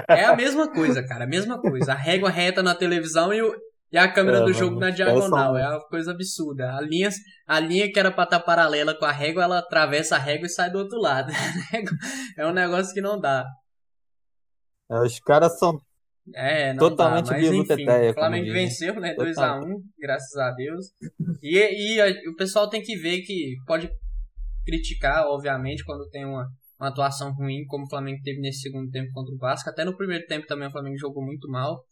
Speaker 1: É a mesma coisa, cara, a mesma coisa. A régua reta na televisão e o, e a câmera é, do jogo na diagonal. É uma coisa absurda. A linha, a linha que era pra estar tá paralela com a régua, ela atravessa a régua e sai do outro lado. é um negócio que não dá.
Speaker 2: É, os caras são
Speaker 1: é,
Speaker 2: totalmente
Speaker 1: dá, mas enfim, O Flamengo venceu, né? 2x1, um, graças a Deus. E, e a, o pessoal tem que ver que pode criticar, obviamente, quando tem uma, uma atuação ruim, como o Flamengo teve nesse segundo tempo contra o Vasco. Até no primeiro tempo também o Flamengo jogou muito mal.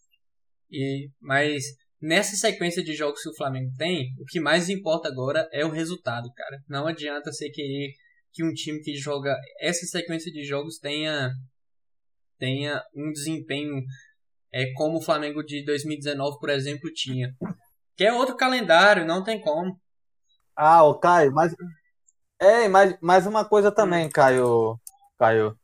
Speaker 1: E, mas nessa sequência de jogos que o Flamengo tem, o que mais importa agora é o resultado, cara. Não adianta você querer que um time que joga essa sequência de jogos tenha tenha um desempenho é como o Flamengo de 2019, por exemplo, tinha. Que é outro calendário, não tem como.
Speaker 2: Ah, o Caio, mas é, mas mais uma coisa também, hum. Caio, Caio.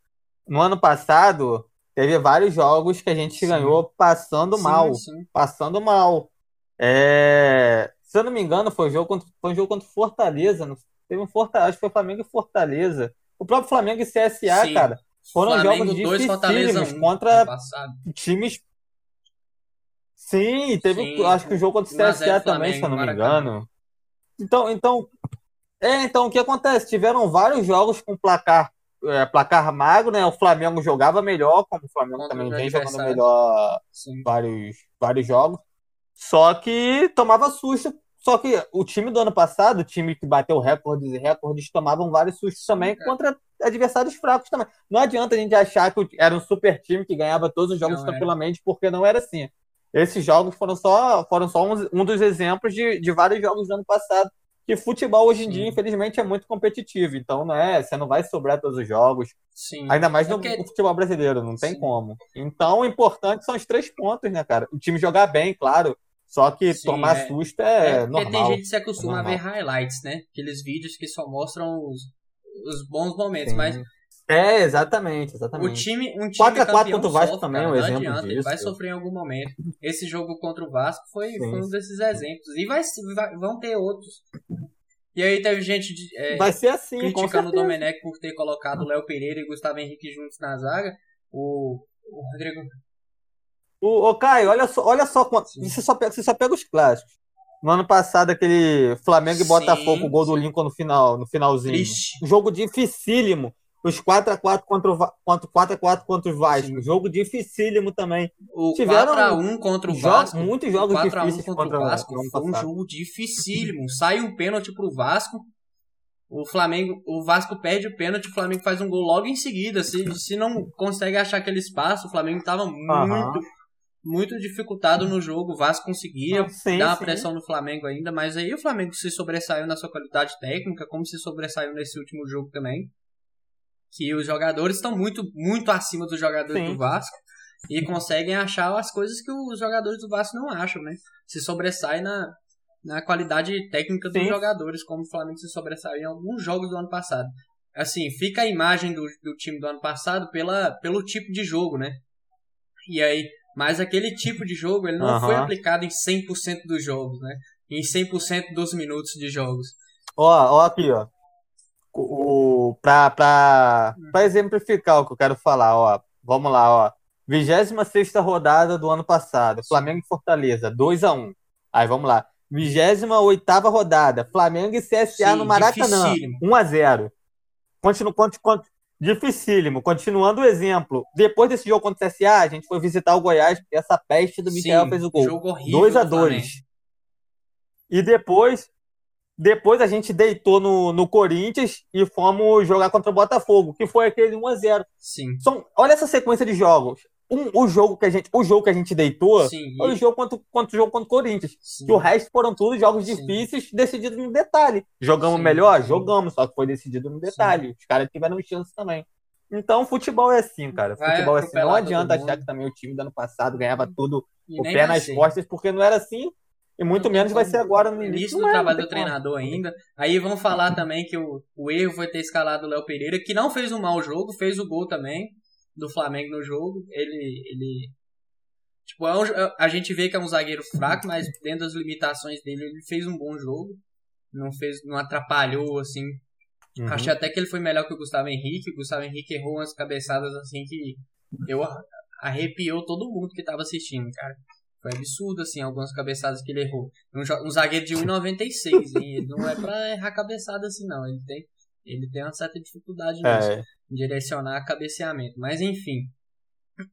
Speaker 2: No ano passado, teve vários jogos que a gente sim. ganhou passando sim, mal. Sim. Passando mal. É... Se eu não me engano, foi um jogo contra, foi um jogo contra Fortaleza. Teve um Fortaleza, acho que foi Flamengo e Fortaleza. O próprio Flamengo e CSA, cara, foram Flamengo jogos dificílimos um, contra times. Sim, teve, acho que o jogo contra o CSA também, se eu não me engano. Então, então, é, então o que acontece? Tiveram vários jogos com placar é, placar magro, né? O Flamengo jogava melhor, como o Flamengo Contra também vem jogando melhor vários, vários jogos. Só que tomava susto. Só que o time do ano passado, o time que bateu recordes e recordes, tomavam vários sustos também contra adversários fracos também. Não adianta a gente achar que era um super time que ganhava todos os jogos não tranquilamente, porque não era assim. Esses jogos foram só, foram só um, um dos exemplos de, de vários jogos do ano passado que futebol hoje em dia, infelizmente, é muito competitivo. Então, não é, você não vai sobrar todos os jogos. Sim. Ainda mais no, no futebol brasileiro, não tem Sim. como. Então, o importante são os três pontos, né, cara? O time jogar bem, claro. Só que Sim, tomar é. susto é, é normal. Porque
Speaker 1: tem gente que se acostuma é a ver highlights, né? Aqueles vídeos que só mostram os, os bons momentos, mas
Speaker 2: é, exatamente, exatamente.
Speaker 1: O time, um time 4
Speaker 2: a 4 contra o Vasco também é um exemplo adianta, disso.
Speaker 1: Ele vai sofrer em algum momento. Esse jogo contra o Vasco foi, foi um desses exemplos. E vai, vai, vão ter outros. E aí teve gente de,
Speaker 2: é, vai ser assim,
Speaker 1: criticando o Domenech por ter colocado o Léo Pereira e Gustavo Henrique juntos na zaga. O, o Rodrigo.
Speaker 2: O, o Caio, olha só, olha só você só, pega, você só pega os clássicos. No ano passado, aquele Flamengo e Botafogo, o gol do Lincoln no final, no finalzinho. Triste. Jogo dificílimo. Os 4x4 contra o, contra, 4 x contra o Vasco. Sim. Jogo dificílimo também.
Speaker 1: O Tiveram 4x1 contra o Vasco.
Speaker 2: muitos jogos
Speaker 1: difíceis contra, contra o Vasco. Foi um jogo dificílimo. Sai um pênalti pro Vasco. O Flamengo, o Vasco perde o pênalti, o Flamengo faz um gol logo em seguida. Se, se não consegue achar aquele espaço, o Flamengo estava muito, muito dificultado no jogo. O Vasco conseguia ah, sim, dar uma pressão no Flamengo ainda, mas aí o Flamengo se sobressaiu na sua qualidade técnica, como se sobressaiu nesse último jogo também que os jogadores estão muito, muito acima dos jogadores Sim. do Vasco e conseguem achar as coisas que os jogadores do Vasco não acham, né? Se sobressai na, na qualidade técnica dos Sim. jogadores, como o Flamengo se sobressaiu em alguns jogos do ano passado. Assim, fica a imagem do, do time do ano passado pela, pelo tipo de jogo, né? E aí, mas aquele tipo de jogo, ele não foi aplicado em 100% dos jogos, né? Em 100% dos minutos de jogos.
Speaker 2: Ó, ó aqui, ó o, pra, pra, pra exemplificar o que eu quero falar, ó, vamos lá, ó. 26 rodada do ano passado, Flamengo e Fortaleza, 2 a 1 Aí vamos lá. 28 rodada, Flamengo e CSA Sim, no Maracanã, 1 a 0 Continu, continu, continu, dificílimo. Continuando o exemplo, depois desse jogo contra o CSA, a gente foi visitar o Goiás, porque essa peste do Michel fez o gol. 2 a 2 E depois, depois a gente deitou no, no Corinthians e fomos jogar contra o Botafogo, que foi aquele 1 a 0
Speaker 1: Sim.
Speaker 2: São, olha essa sequência de jogos. Um, o jogo que a gente, o jogo que a gente deitou Sim, foi o jogo contra, contra o jogo contra o Corinthians. Sim. Que o resto foram todos jogos Sim. difíceis, decididos no detalhe. Jogamos melhor? Jogamos, só que foi decidido no detalhe. Os caras tiveram chance também. Então, futebol é assim, cara. Vai futebol é assim. Não adianta achar que também o time do ano passado ganhava tudo o pé nas costas, porque não era assim. E muito menos vai ser agora no
Speaker 1: início. do trabalho do treinador ainda. Aí vamos falar também que o, o erro foi ter escalado o Léo Pereira, que não fez um mau jogo, fez o gol também do Flamengo no jogo. Ele. ele tipo, é um, é, a gente vê que é um zagueiro fraco, mas dentro das limitações dele, ele fez um bom jogo. Não fez, não atrapalhou, assim. Uhum. Achei até que ele foi melhor que o Gustavo Henrique. O Gustavo Henrique errou umas cabeçadas assim que eu arrepiou todo mundo que tava assistindo, cara. Foi absurdo, assim, algumas cabeçadas que ele errou. Um, um zagueiro de 1,96, hein? não é pra errar cabeçada assim, não. Ele tem, ele tem uma certa dificuldade nisso, é. em direcionar cabeceamento. Mas, enfim.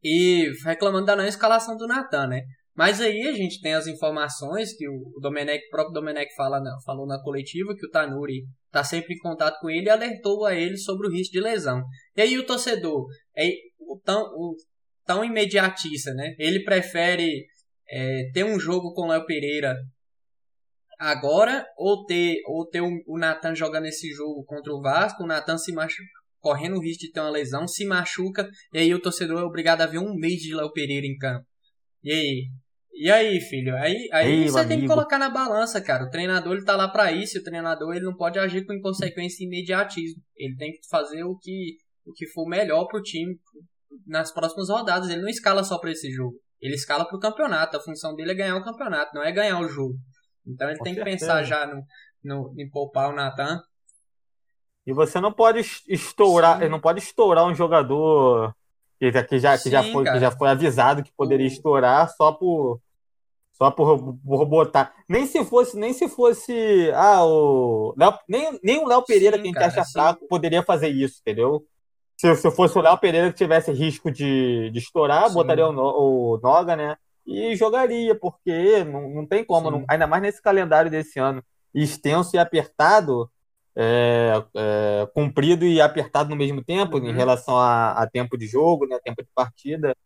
Speaker 1: E reclamando da não escalação do Natan, né? Mas aí a gente tem as informações que o Domenech, o próprio Domenech fala na, falou na coletiva que o Tanuri está sempre em contato com ele e alertou a ele sobre o risco de lesão. E aí o torcedor é o tão, o, tão imediatista, né? Ele prefere é, ter um jogo com o Léo Pereira agora ou ter, ou ter o, o Natan jogando esse jogo contra o Vasco, o Natan se machuca, correndo o risco de ter uma lesão, se machuca, e aí o torcedor é obrigado a ver um mês de Léo Pereira em campo. E aí? E aí, filho? Aí, aí Ei, você tem que colocar na balança, cara. O treinador ele tá lá para isso, o treinador ele não pode agir com inconsequência e imediatismo. Ele tem que fazer o que, o que for melhor pro time nas próximas rodadas. Ele não escala só para esse jogo. Ele escala pro campeonato. A função dele é ganhar o campeonato, não é ganhar o jogo. Então ele Com tem certeza. que pensar já no, no, em poupar o Natan.
Speaker 2: E você não pode estourar, Sim. não pode estourar um jogador que, que, já, que, já foi, que já foi avisado que poderia estourar só por só por, por botar. Nem se fosse, nem se fosse. Ah, o. Léo, nem, nem o Léo Pereira, sim, que a gente cara, acha sim. fraco, poderia fazer isso, entendeu? Se, se fosse o Léo Pereira que tivesse risco de, de estourar, sim. botaria o, o Noga, né? e jogaria, porque não, não tem como, não, ainda mais nesse calendário desse ano, extenso e apertado, é, é, comprido e apertado no mesmo tempo, uhum. em relação a, a, tempo de jogo, né, tempo de partida,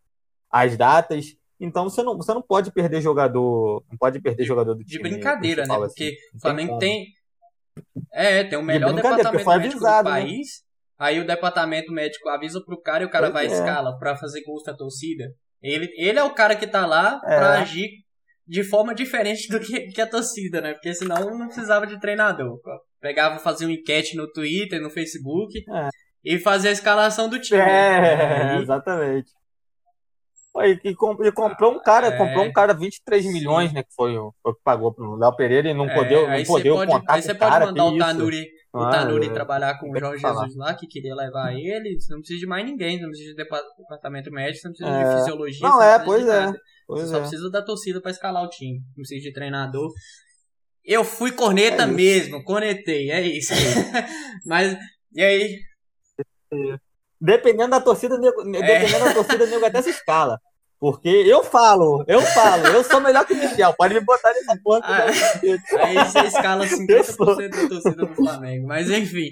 Speaker 2: as datas. Então você não, você não pode perder jogador, não pode perder jogador do time.
Speaker 1: De brincadeira, né? Porque assim, o Flamengo tem, é, tem o melhor de departamento médico do né? país. Né? Aí o departamento médico avisa pro cara e o cara pois vai à é. escala para fazer gosto da torcida. Ele, ele é o cara que tá lá é. pra agir de forma diferente do que, que a torcida, né? Porque senão não precisava de treinador. Pegava, fazia uma enquete no Twitter, no Facebook é. e fazia a escalação do time.
Speaker 2: É, exatamente. E, e, comprou um cara, é. comprou um cara 23 Sim. milhões, né? Que foi o, que pagou pro Léo Pereira e não é, podeu, não podeu
Speaker 1: pode, Aí você pode mandar o Tanuri, o ah, Tanuri trabalhar com o Jorge Jesus lá, que queria levar ele. Você não precisa de mais ninguém, você não precisa de departamento médico, você não precisa é. de fisiologia.
Speaker 2: Não, é, pois é.
Speaker 1: Pois você só é. precisa da torcida para escalar o time. Não precisa de treinador. Eu fui corneta é mesmo, cornetei, é isso. Mas, e aí?
Speaker 2: Dependendo da torcida, dependendo é. da torcida, nego até se escala. Porque eu falo, eu falo, eu sou melhor que o Michel, pode me botar nessa porta. Ah,
Speaker 1: aí você escala 50% da torcida do Flamengo, mas enfim.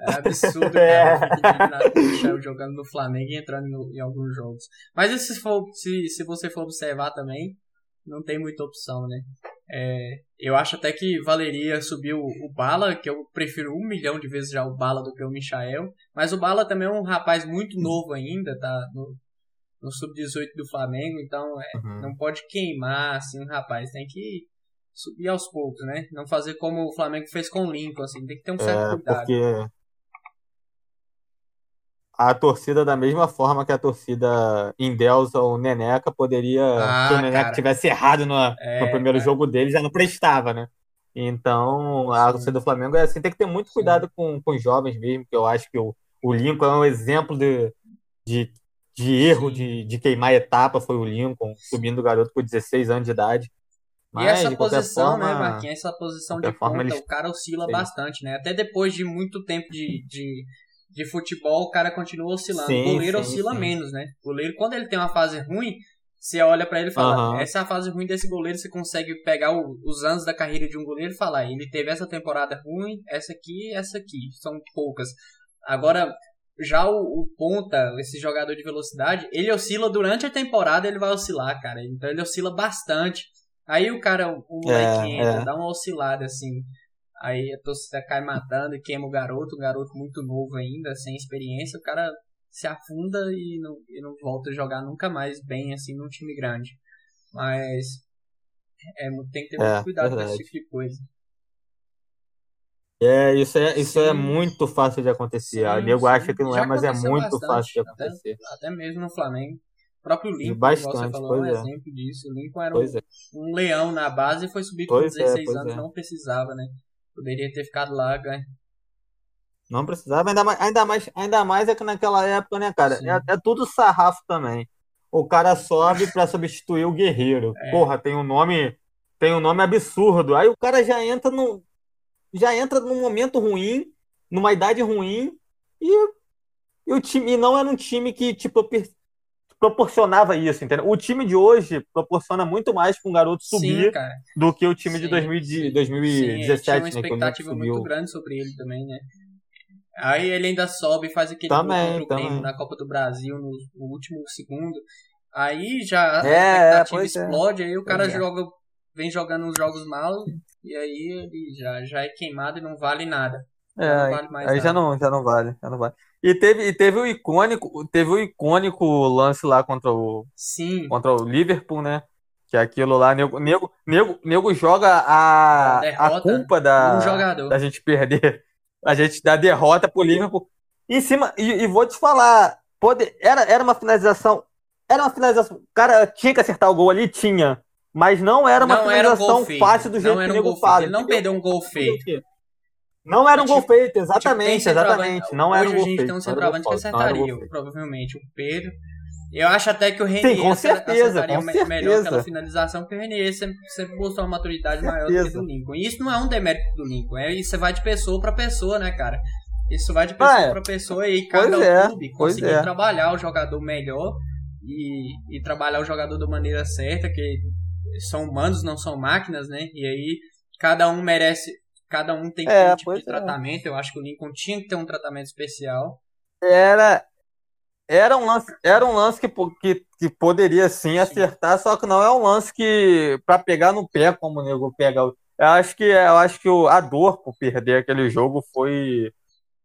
Speaker 1: É absurdo, cara. É. o Michel jogando no Flamengo e entrando no, em alguns jogos. Mas se, for, se, se você for observar também, não tem muita opção, né? É, eu acho até que valeria subir o, o, Bala, que eu prefiro um milhão de vezes já o Bala do que o Michael. Mas o Bala também é um rapaz muito novo ainda, tá? No, no sub-18 do Flamengo, então é, uhum. não pode queimar assim, rapaz, tem que subir aos poucos, né? Não fazer como o Flamengo fez com o Lincoln, assim, tem que ter um certo é, cuidado.
Speaker 2: Porque a torcida, da mesma forma que a torcida Indelza ou Neneca, poderia. Ah, se o Neneca cara. tivesse errado no, é, no primeiro cara. jogo dele, já não prestava, né? Então, a torcida do Flamengo é assim, tem que ter muito cuidado com, com os jovens mesmo, que eu acho que o, o Lincoln é um exemplo de, de de erro de, de queimar etapa foi o Lincoln, subindo o garoto com 16 anos de idade.
Speaker 1: Mas, e essa posição, né, forma, né, Marquinhos? Essa posição de ponta, ele... o cara oscila sim. bastante, né? Até depois de muito tempo de, de, de futebol, o cara continua oscilando. Sim, o goleiro sim, oscila menos, né? O goleiro, quando ele tem uma fase ruim, você olha para ele e fala: uhum. essa é a fase ruim desse goleiro. Você consegue pegar o, os anos da carreira de um goleiro e falar: ele teve essa temporada ruim, essa aqui, essa aqui. São poucas. Agora, já o, o, ponta, esse jogador de velocidade, ele oscila durante a temporada, ele vai oscilar, cara. Então ele oscila bastante. Aí o cara, o moleque é, entra, é. dá uma oscilada assim. Aí a torcida cai matando e queima o garoto, um garoto muito novo ainda, sem experiência, o cara se afunda e não, e não volta a jogar nunca mais bem assim num time grande. Mas é, tem que ter muito é, cuidado verdade. com esse tipo de coisa.
Speaker 2: É, isso é, isso é muito fácil de acontecer. o nego acha que não Já é, mas é muito bastante, fácil de acontecer.
Speaker 1: Até, até mesmo no Flamengo. O próprio Lincoln, Bastante, você falou, é um é. exemplo disso. O Lincoln era um, é. um, leão na base e foi subir com 16 é, anos, não precisava, né? Poderia ter ficado lá, ganho.
Speaker 2: Não precisava, ainda mais, ainda mais, ainda mais é que naquela época, né, cara? É, é, tudo sarrafo também. O cara sobe para substituir o guerreiro. Porra, tem um nome, tem um nome absurdo. Aí o cara já entra no já entra num momento ruim, numa idade ruim, e, e o time e não era um time que tipo, proporcionava isso, entendeu? O time de hoje proporciona muito mais para um garoto subir Sim, do que o time sim, de 2000, 2017, Sim, tinha uma
Speaker 1: né, expectativa né, muito grande sobre ele também, né? Aí ele ainda sobe e faz aquele
Speaker 2: também,
Speaker 1: gol Grêmio na Copa do Brasil no, no último segundo. Aí já a
Speaker 2: É,
Speaker 1: expectativa
Speaker 2: é.
Speaker 1: explode, aí o cara
Speaker 2: é.
Speaker 1: joga, vem jogando uns jogos maus, e aí ele já, já é queimado e não vale nada.
Speaker 2: É,
Speaker 1: não
Speaker 2: aí,
Speaker 1: vale mais
Speaker 2: aí já
Speaker 1: nada.
Speaker 2: não, já não vale, já não vale. E teve, e teve o icônico, teve o icônico lance lá contra o,
Speaker 1: Sim,
Speaker 2: contra o Liverpool, né? Que é aquilo lá, nego, nego, nego, nego joga a,
Speaker 1: A
Speaker 2: a culpa da,
Speaker 1: um
Speaker 2: da gente perder, a gente da derrota pro Liverpool. Em cima, e, e vou te falar, pode, era, era uma finalização, era uma finalização, o cara tinha que acertar o gol ali, tinha, mas não era uma
Speaker 1: não era um
Speaker 2: finalização
Speaker 1: gol feito.
Speaker 2: fácil do jeito
Speaker 1: não
Speaker 2: que
Speaker 1: era
Speaker 2: o
Speaker 1: um
Speaker 2: nego
Speaker 1: feito.
Speaker 2: faz.
Speaker 1: Ele não
Speaker 2: entendeu?
Speaker 1: perdeu um gol feito.
Speaker 2: Não era um
Speaker 1: Tipo,
Speaker 2: gol feito,
Speaker 1: Tipo,
Speaker 2: exatamente,
Speaker 1: centroavante-
Speaker 2: exatamente. Não era um
Speaker 1: Hoje
Speaker 2: gol
Speaker 1: a gente
Speaker 2: feito.
Speaker 1: tem um
Speaker 2: era um
Speaker 1: centroavante que
Speaker 2: feito, era um
Speaker 1: acertaria,
Speaker 2: feito.
Speaker 1: provavelmente, o Pedro. Eu acho até que o Renier
Speaker 2: Sim, com certeza,
Speaker 1: acertaria
Speaker 2: com
Speaker 1: me-
Speaker 2: certeza.
Speaker 1: melhor aquela finalização, porque o Renier sempre, sempre mostrou uma maturidade maior do que do Lincoln. E isso não é um demérito do Lincoln, é, isso vai de pessoa pra pessoa, né, cara? Isso vai de pessoa
Speaker 2: Ah, é.
Speaker 1: pra pessoa e cabe
Speaker 2: Pois é,
Speaker 1: clube conseguir
Speaker 2: é.
Speaker 1: trabalhar o jogador melhor e, e trabalhar o jogador da maneira certa, que são humanos, não são máquinas, né? E aí cada um merece, cada um tem
Speaker 2: É,
Speaker 1: um tipo de
Speaker 2: é.
Speaker 1: tratamento. Eu acho que o Lincoln tinha que ter um tratamento especial.
Speaker 2: Era, era um lance, era um lance que, que, que poderia sim acertar, só que não é um lance que para pegar no pé como o nego pega. Eu acho que eu acho que a dor por perder aquele jogo foi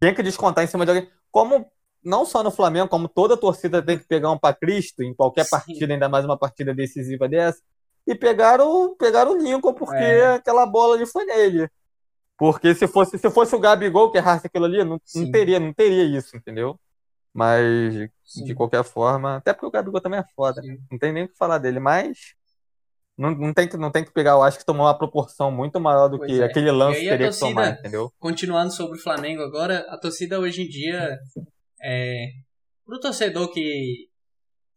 Speaker 2: tinha que descontar em cima de alguém. Como não só no Flamengo, como toda torcida tem que pegar um para Cristo em qualquer
Speaker 1: Sim.
Speaker 2: partida, ainda mais uma partida decisiva dessa. E pegaram, pegaram o Lincoln porque
Speaker 1: É.
Speaker 2: aquela bola ali foi nele. Porque se fosse, se fosse o Gabigol que errasse aquilo ali, não, não teria, não teria isso, entendeu? Mas, de
Speaker 1: Sim.
Speaker 2: qualquer forma, até porque o Gabigol também é foda,
Speaker 1: Sim.
Speaker 2: não tem nem o que falar dele, mas não, não, tem que, não tem que pegar, eu acho que tomou uma proporção muito maior do
Speaker 1: Pois
Speaker 2: que
Speaker 1: é.
Speaker 2: aquele lance teria que
Speaker 1: torcida-
Speaker 2: tomar, entendeu?
Speaker 1: Continuando sobre o Flamengo agora, a torcida hoje em dia é pro torcedor que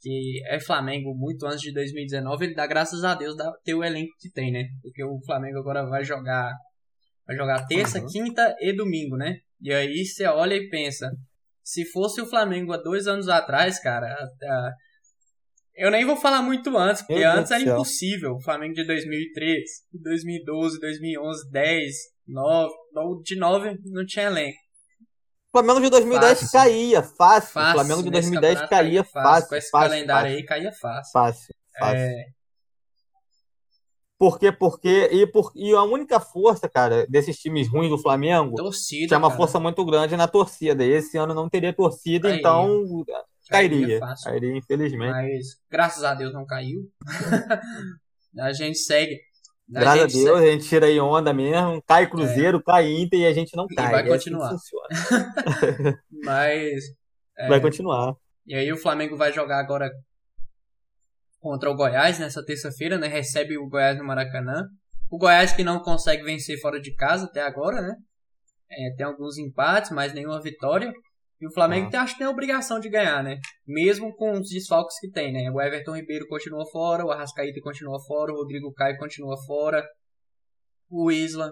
Speaker 1: que é Flamengo muito antes de 2019, ele dá graças a Deus da, ter o elenco que tem, né? Porque o Flamengo agora vai jogar vai jogar terça,
Speaker 2: Uhum.
Speaker 1: quinta e domingo, né? E aí você olha e pensa, se fosse o Flamengo há dois anos atrás, cara, a- eu nem vou falar muito antes, porque
Speaker 2: Meu Deus
Speaker 1: antes
Speaker 2: do
Speaker 1: era impossível. O Flamengo de 2003, 2012, 2011, 10, 9, não, de 9 não tinha elenco.
Speaker 2: O Flamengo de 2010
Speaker 1: Fácil.
Speaker 2: caía, fácil.
Speaker 1: Fácil.
Speaker 2: O Flamengo de
Speaker 1: nesse
Speaker 2: 2010
Speaker 1: campeonato
Speaker 2: caía
Speaker 1: Com
Speaker 2: fácil,
Speaker 1: esse
Speaker 2: fácil,
Speaker 1: calendário
Speaker 2: fácil,
Speaker 1: aí caía fácil.
Speaker 2: fácil, fácil.
Speaker 1: É,
Speaker 2: Por quê? Porque e, por, e a única força, cara, desses times ruins do Flamengo
Speaker 1: torcida.
Speaker 2: tinha uma
Speaker 1: cara,
Speaker 2: força muito grande na torcida. E esse ano não teria torcida,
Speaker 1: Cairia.
Speaker 2: então cairia.
Speaker 1: fácil.
Speaker 2: Cairia, infelizmente.
Speaker 1: Mas graças a Deus não caiu. a gente segue.
Speaker 2: Graças a
Speaker 1: gente
Speaker 2: Deus, a gente tira aí onda mesmo. Cai Cruzeiro, cai Inter e a gente não
Speaker 1: E
Speaker 2: cai.
Speaker 1: vai
Speaker 2: É assim
Speaker 1: continuar. segue, Mas. é,
Speaker 2: Vai continuar.
Speaker 1: E aí o Flamengo vai jogar agora contra o Goiás nessa terça-feira, né? Recebe o Goiás no Maracanã. O Goiás que não consegue vencer fora de casa até agora, né? É, tem alguns empates, mas nenhuma vitória. E o Flamengo
Speaker 2: Ah.
Speaker 1: tem, acho que tem a obrigação de ganhar, né? Mesmo com os desfalques que tem, né? O Everton Ribeiro continua fora, o Arrascaíta continua fora, o Rodrigo Caio continua fora, o Isla.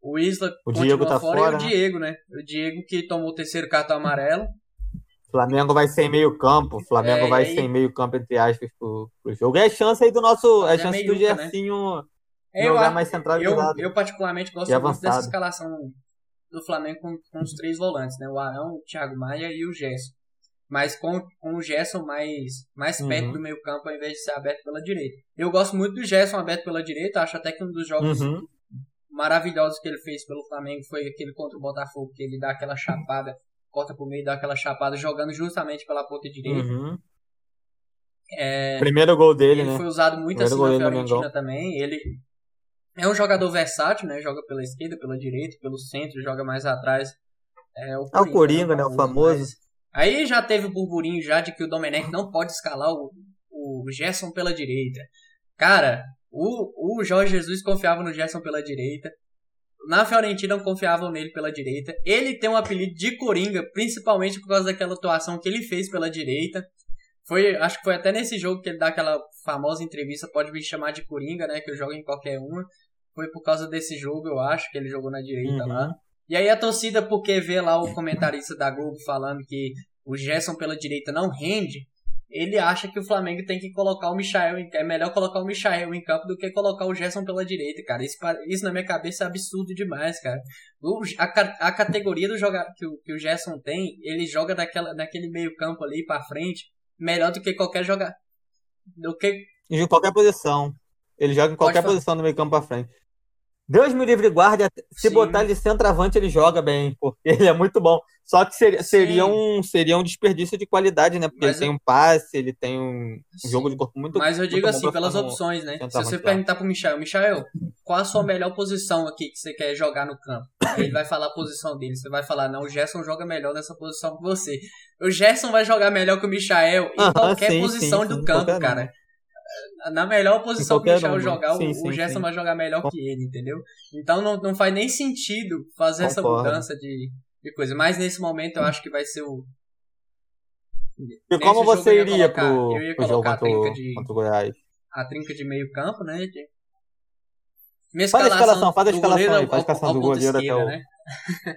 Speaker 1: O Isla
Speaker 2: O
Speaker 1: continua
Speaker 2: Diego tá
Speaker 1: fora,
Speaker 2: fora,
Speaker 1: e o
Speaker 2: né?
Speaker 1: Diego, né? O Diego que tomou o terceiro cartão amarelo.
Speaker 2: Flamengo vai sem meio campo. Flamengo
Speaker 1: É,
Speaker 2: vai
Speaker 1: aí-
Speaker 2: sem meio campo, entre aspas, pro, pro jogo. É a chance aí do nosso. É a
Speaker 1: Fazer a
Speaker 2: chance do
Speaker 1: meiuca, né?
Speaker 2: Gersinho
Speaker 1: Eu,
Speaker 2: jogar
Speaker 1: a-
Speaker 2: mais
Speaker 1: eu,
Speaker 2: centralizado.
Speaker 1: eu particularmente gosto muito dessa escalação do Flamengo com, com os três volantes, né? O Arão, o Thiago Maia e o Gerson. Mas com, com o Gerson mais, mais perto
Speaker 2: Uhum.
Speaker 1: do meio campo ao invés de ser aberto pela direita. Eu gosto muito do Gerson aberto pela direita, acho até que um dos jogos
Speaker 2: Uhum.
Speaker 1: maravilhosos que ele fez pelo Flamengo foi aquele contra o Botafogo, que ele dá aquela chapada, corta pro meio, dá aquela chapada, jogando justamente pela ponta direita.
Speaker 2: Uhum.
Speaker 1: É,
Speaker 2: Primeiro gol dele,
Speaker 1: ele
Speaker 2: né?
Speaker 1: foi usado muito
Speaker 2: Primeiro
Speaker 1: assim na Fiorentina também. Ele é um jogador versátil, né? Joga pela esquerda, pela direita, pelo centro, joga mais atrás. É o
Speaker 2: É o Coringa, né? O famoso.
Speaker 1: mas- Aí já teve o burburinho já de que o Domenech não pode escalar o, o Gerson pela direita. Cara, o, o Jorge Jesus confiava no Gerson pela direita. Na Fiorentina confiavam nele pela direita. Ele tem um apelido de Coringa, principalmente por causa daquela atuação que ele fez pela direita. Foi, acho que foi até nesse jogo que ele dá aquela famosa entrevista, pode me chamar de Coringa, né? Que eu jogo em qualquer uma. Foi por causa desse jogo, eu acho, que ele jogou na direita
Speaker 2: Uhum.
Speaker 1: lá. E aí a torcida, porque vê lá o comentarista da Globo falando que o Gerson pela direita não rende, ele acha que o Flamengo tem que colocar o Michael em é melhor colocar o Michael em campo do que colocar o Gerson pela direita, cara. Isso, isso na minha cabeça é absurdo demais, cara. O- a, a categoria do joga, que, o, que o Gerson tem, ele joga daquela, naquele meio campo ali pra frente, melhor do que qualquer jogador. do que.
Speaker 2: Em qualquer posição. Ele joga em qualquer posição no meio campo pra frente. Deus me livre guarde, se Sim. botar ele de centroavante, ele joga bem, porque ele é muito bom. Só que seria, seria, um, seria um desperdício de qualidade, né? Porque Mas ele eu... tem um passe, ele tem um Sim. jogo de corpo muito
Speaker 1: Mas eu digo assim, pelas opções, né? Se você perguntar pro Michel, Michel, qual a sua melhor posição aqui que você quer jogar no campo? Aí ele vai falar a posição dele. Você vai falar, não, o Gerson joga melhor nessa posição que você. O Gerson vai jogar melhor que o Michael em qualquer sim, posição do campo, cara na melhor posição que o Michel um, jogar, sim, o, sim, o Gerson sim. vai jogar melhor que ele, entendeu? Então não, não faz nem sentido fazer Concordo. essa mudança de, de coisa. Mas nesse momento eu acho que vai ser o.
Speaker 2: E como você iria colocar, pro,
Speaker 1: eu ia colocar
Speaker 2: pro
Speaker 1: a trinca de.
Speaker 2: Contra o Goiás?
Speaker 1: A trinca de meio campo, né? De...
Speaker 2: Minha faz a escalação, faz a escalação aí, faz a escalação do goleiro até o. Né?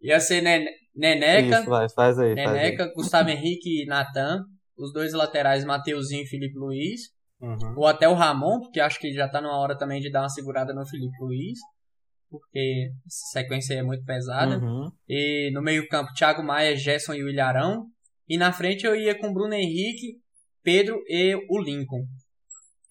Speaker 1: Ia ser Neneca,
Speaker 2: Isso, faz, faz aí,
Speaker 1: Neneca,
Speaker 2: faz aí.
Speaker 1: Gustavo Henrique e Natan os dois laterais, Mateuzinho e Felipe Luiz.
Speaker 2: Uhum.
Speaker 1: Ou até o Ramon, porque acho que já tá numa hora também de dar uma segurada no Felipe Luiz. Porque essa sequência é muito pesada.
Speaker 2: Uhum.
Speaker 1: E no meio-campo, Thiago Maia, Gerson e o Ilharão. E na frente eu ia com Bruno Henrique, Pedro e o Lincoln.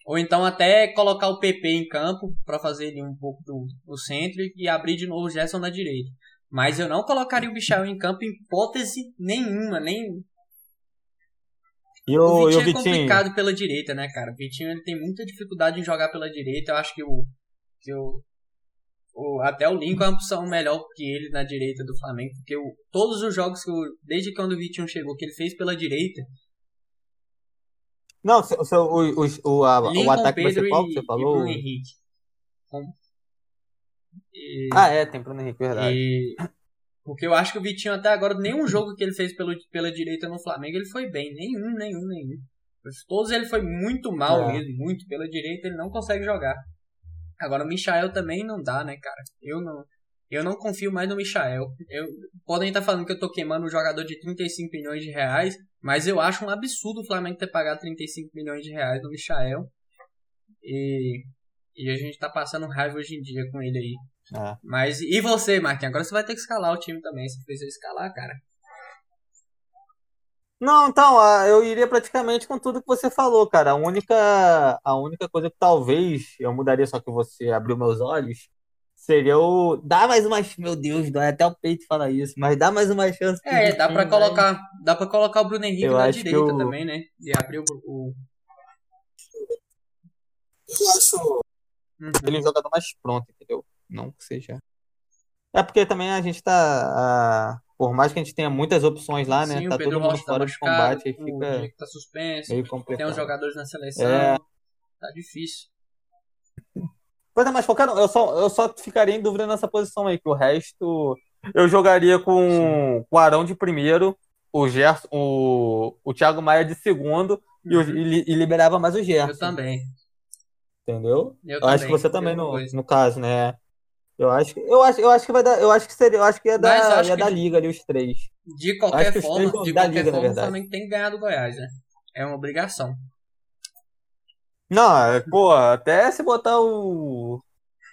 Speaker 1: Ou então até colocar o PP em campo para fazer ele um pouco do, do centro e abrir de novo o Gerson na direita. Mas eu não colocaria o Bichel em campo em hipótese nenhuma, nem
Speaker 2: e o,
Speaker 1: o Vitinho,
Speaker 2: o Vitinho
Speaker 1: é complicado pela direita, né, cara? O Vitinho ele tem muita dificuldade em jogar pela direita. Eu acho que o, que o, o até o Lincoln é uma opção melhor que ele na direita do Flamengo, porque o, todos os jogos que eu, desde quando o Vitinho chegou, que ele fez pela direita.
Speaker 2: Não, o, o, o, o, a, o ataque Pedro vai ser qual que você falou?
Speaker 1: E Bruno Henrique.
Speaker 2: E, ah, é, tem Bruno Henrique, verdade.
Speaker 1: E, porque eu acho que o Vitinho até agora, nenhum jogo que ele fez pelo, pela direita no Flamengo, ele foi bem. Nenhum, nenhum, nenhum. Todos ele foi muito mal é. mesmo, muito. Pela direita ele não consegue jogar. Agora o Michael também não dá, né, cara? Eu não, eu não confio mais no Michael. Eu, podem estar falando que eu tô queimando um jogador de 35 milhões de reais, mas eu acho um absurdo o Flamengo ter pagado 35 milhões de reais no Michael. E, e a gente tá passando raiva hoje em dia com ele aí.
Speaker 2: É.
Speaker 1: Mas e você, Marquinhos? Agora você vai ter que escalar o time também. Você precisa escalar, cara.
Speaker 2: Não, então, eu iria praticamente com tudo que você falou, cara. A única, a única coisa que talvez eu mudaria, só que você abriu meus olhos, seria o. Dá mais uma. Meu Deus, dói até o peito falar isso, mas dá mais uma chance.
Speaker 1: É, dá pra colocar. Dá para colocar o Bruno Henrique eu na direita eu... também, né? E abrir o. o...
Speaker 2: Eu acho uhum. ele um jogador mais pronto, entendeu? Não que seja. É porque também a gente tá. por mais que a gente tenha muitas opções lá, né?
Speaker 1: Sim,
Speaker 2: tá todo mundo tá fora de combate, aí fica.
Speaker 1: tá suspenso, tem uns jogadores na seleção. É... Tá difícil.
Speaker 2: Pois é, mas eu só, eu só ficaria em dúvida nessa posição aí, que o resto eu jogaria com, com o Arão de primeiro, o Gerson, o, o Thiago Maia de segundo uhum. e, e, liberava mais o Gerson.
Speaker 1: Eu também.
Speaker 2: Entendeu?
Speaker 1: Eu,
Speaker 2: eu acho que você também, no, no caso, né? Eu acho, eu acho, eu acho que vai dar, eu acho que seria, eu acho que ia dar, ia dar de, liga ali os três.
Speaker 1: De qualquer forma, de qualquer liga, forma, o Flamengo tem que ganhar do Goiás, né? É uma obrigação.
Speaker 2: Não, é, pô, até se botar o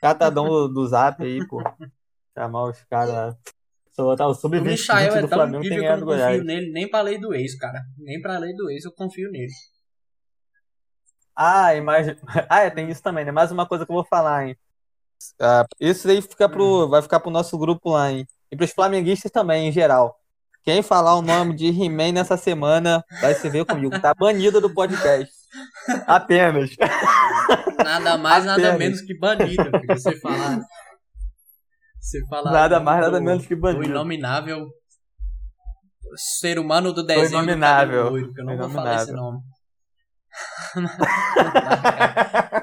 Speaker 2: catadão do, do Zap aí, pô, chamar os caras, se botar o sub-20
Speaker 1: é
Speaker 2: do Flamengo tem que ganhar do Goiás. Eu
Speaker 1: não confio nele nem pra lei do ex, cara. Nem pra lei do ex eu confio nele.
Speaker 2: Ah, imagina. Ah, é, tem isso também, né? Mais uma coisa que eu vou falar, hein? Ah, isso aí fica pro, hum. vai ficar pro nosso grupo lá, hein? E pros flamenguistas também, em geral. Quem falar o nome de He-Man nessa semana vai se ver comigo. Tá banido do podcast. Apenas.
Speaker 1: Nada mais, Apenas. nada menos que banido. Porque você falar. Você falar.
Speaker 2: Nada mais, nada menos que banido.
Speaker 1: O inominável. Ser humano do desenho. O
Speaker 2: inominável.
Speaker 1: Do eu não vou falar esse nome.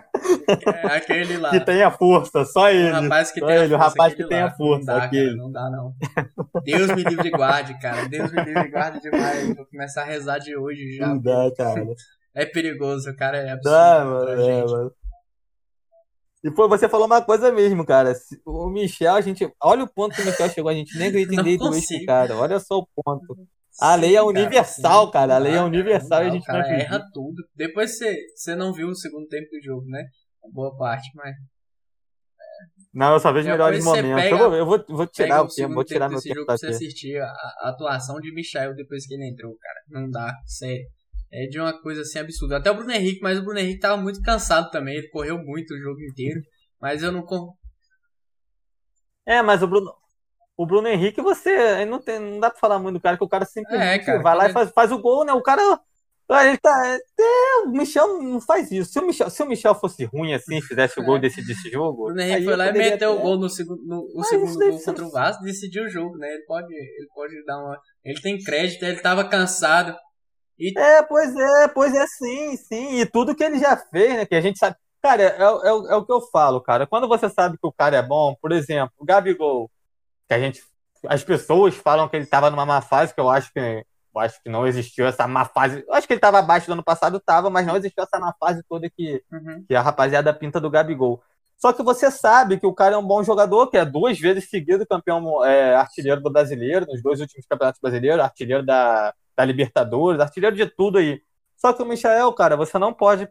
Speaker 1: É aquele lá.
Speaker 2: Que tem a força, só ele.
Speaker 1: O rapaz que
Speaker 2: só
Speaker 1: tem
Speaker 2: ele,
Speaker 1: a
Speaker 2: força. O rapaz
Speaker 1: que
Speaker 2: tem a força,
Speaker 1: não dá,
Speaker 2: aquele.
Speaker 1: Cara, não dá, não. Deus me livre e guarde, cara. Deus me livre e guarde demais. Vou começar a rezar de hoje já.
Speaker 2: Não dá, cara.
Speaker 1: É perigoso, cara. É absurdo.
Speaker 2: Dá, mano, é, mano. E pô, você falou uma coisa mesmo, cara. O Michel, a gente. Olha o ponto que o Michel chegou, a gente nem direito isso, cara. Olha só o ponto. A lei é universal, cara. A lei é universal e a gente
Speaker 1: não
Speaker 2: cara,
Speaker 1: erra tudo. Depois você, você não viu o segundo tempo do jogo, né? Boa parte, mas.
Speaker 2: Não, eu só vejo melhores momentos. Eu vou, eu vou, vou tirar o tempo, vou tirar meu tempo
Speaker 1: pra você assistir a, a, atuação de Michel depois que ele entrou, cara. Não dá, sério. É de uma coisa assim absurda. Até o Bruno Henrique, mas o Bruno Henrique tava muito cansado também. Ele correu muito o jogo inteiro. Mas eu não.
Speaker 2: É, mas o Bruno, o Bruno Henrique, você não, tem, não dá pra falar muito do cara, que o cara simplesmente é, cara, vai lá e faz, faz o gol, né? O cara. Ele tá. É, o Michel não faz isso. Se o Michel, se o Michel fosse ruim assim, fizesse o gol e decidisse o jogo. O
Speaker 1: Bruno Henrique foi lá e meteu o gol no segundo, no, o segundo gol contra o Vasco decidiu o jogo, né? Ele pode, ele pode dar uma. Ele tem crédito, ele tava cansado.
Speaker 2: E... É, pois é, pois é, sim, sim. E tudo que ele já fez, né? Que a gente sabe. Cara, é, é, é o que eu falo, cara. Quando você sabe que o cara é bom, por exemplo, o Gabigol que a gente. As pessoas falam que ele estava numa má fase, que eu acho que eu acho que não existiu essa má fase. Eu acho que ele estava abaixo do ano passado, estava, mas não existiu essa má fase toda que, uhum. que a rapaziada pinta do Gabigol. Só que você sabe que o cara é um bom jogador, que é duas vezes seguido campeão é, artilheiro do brasileiro, nos dois últimos campeonatos brasileiros, artilheiro da, da Libertadores, artilheiro de tudo aí. Só que o Michael, cara, você não pode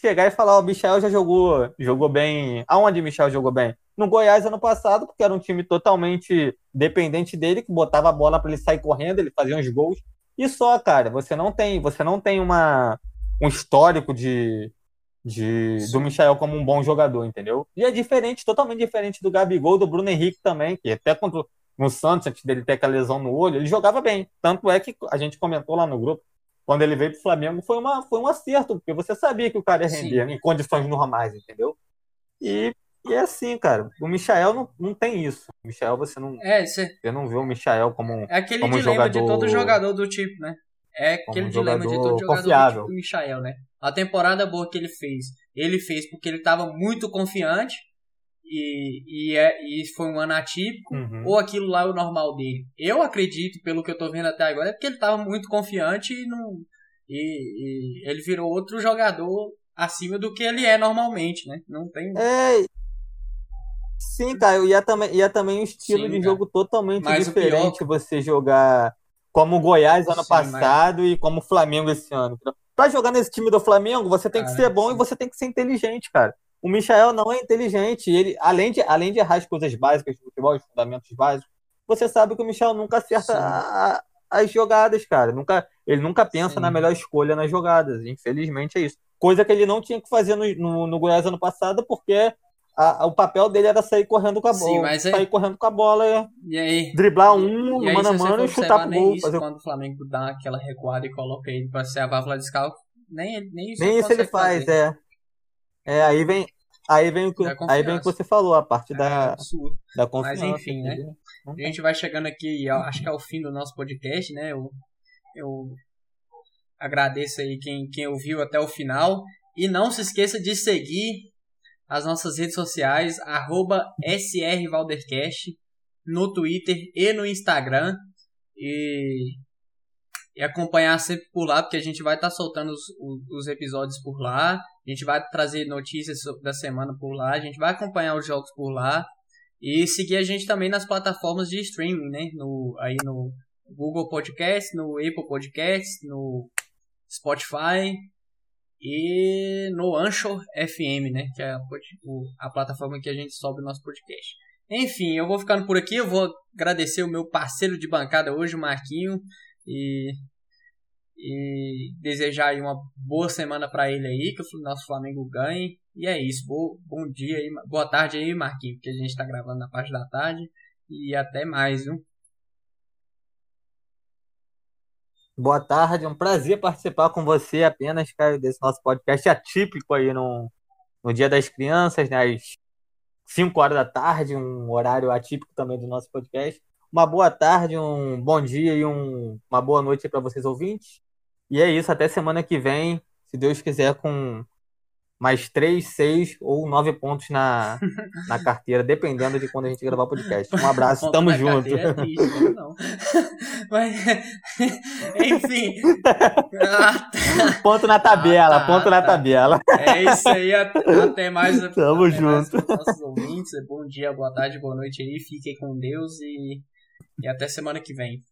Speaker 2: chegar e falar, o Michel já jogou, jogou bem. Aonde o Michel jogou bem? No Goiás ano passado, porque era um time totalmente dependente dele, que botava a bola para ele sair correndo, ele fazia uns gols. E só, cara, você não tem, você não tem uma, um histórico de, de do Michel como um bom jogador, entendeu? E é diferente, totalmente diferente do Gabigol, do Bruno Henrique também, que até contra no Santos, antes dele ter aquela lesão no olho, ele jogava bem. Tanto é que a gente comentou lá no grupo, quando ele veio pro Flamengo, foi, uma, foi um acerto, porque você sabia que o cara ia render Sim. em condições normais, entendeu? E, e é assim, cara. O Michael não, não tem isso. O Michael, você não.
Speaker 1: É, você...
Speaker 2: você não vê o Michael como um.
Speaker 1: É aquele como dilema jogador... de todo jogador do tipo, né? É aquele um dilema de todo jogador confiável. do tipo Michael, né? A temporada boa que ele fez, ele fez porque ele estava muito confiante e, e, é, e foi um ano atípico, uhum. ou aquilo lá é o normal dele. Eu acredito, pelo que eu tô vendo até agora, é porque ele tava muito confiante e, não, e, e ele virou outro jogador acima do que ele é normalmente, né? Não tem.
Speaker 2: É. Sim, cara, e é também, e é também um estilo Sim, de jogo totalmente mas diferente pior... você jogar como o Goiás ano Sim, passado mas... e como o Flamengo esse ano. Pra jogar nesse time do Flamengo, você tem que ser bom e você tem que ser inteligente, cara. O Michael não é inteligente. Ele, além de, além de errar as coisas básicas do futebol, os fundamentos básicos, você sabe que o Michel nunca acerta a, as jogadas, cara. Nunca, ele nunca pensa Sim. na melhor escolha nas jogadas. Infelizmente é isso. Coisa que ele não tinha que fazer no, no, no Goiás ano passado, porque a, a, o papel dele era sair correndo com a bola. Sim, sair correndo com a bola
Speaker 1: e aí,
Speaker 2: driblar um, e mano a mano e chutar pro gol.
Speaker 1: Fazer... Quando o Flamengo dá aquela recuada e coloca ele pra ser a válvula de escalpo, nem, nem
Speaker 2: isso, nem isso ele faz, fazer. é. É, aí vem, aí vem o que, aí vem o que você falou, a parte é, da, da confiança.
Speaker 1: Mas enfim, né? A gente vai chegando aqui, acho que é o fim do nosso podcast, né? Eu, eu agradeço aí quem, quem ouviu até o final. E não se esqueça de seguir as nossas redes sociais, SRValdercast, no Twitter e no Instagram. E e acompanhar sempre por lá, porque a gente vai estar tá soltando os, os, episódios por lá, a gente vai trazer notícias da semana por lá, a gente vai acompanhar os jogos por lá e seguir a gente também nas plataformas de streaming, né? No, aí no Google Podcast, no Apple Podcast, no Spotify e no Anchor FM, né? Que é a, a plataforma que a gente sobe o nosso podcast. Enfim, eu vou ficando por aqui. Eu vou agradecer o meu parceiro de bancada hoje, o Marquinho. E, e desejar uma boa semana para ele aí, que o nosso Flamengo ganhe. E é isso. Bom, bom dia aí, boa tarde aí, Marquinhos, porque a gente está gravando na parte da tarde. E até mais, viu?
Speaker 2: Boa tarde, é um prazer participar com você apenas, cara, desse nosso podcast atípico aí no, no Dia das Crianças, né, às 5 horas da tarde, um horário atípico também do nosso podcast uma boa tarde, um bom dia e um, uma boa noite para vocês ouvintes. E é isso, até semana que vem, se Deus quiser, com mais três, seis ou nove pontos na, na carteira, dependendo de quando a gente gravar o podcast. Um abraço, Ponto tamo junto. É triste, não.
Speaker 1: Mas, enfim.
Speaker 2: ponto na tabela, ah, tá, ponto na tá. tabela.
Speaker 1: É isso aí, até mais.
Speaker 2: Tamo até junto.
Speaker 1: Mais nossos ouvintes. Bom dia, boa tarde, boa noite aí. Fiquem com Deus e e até semana que vem.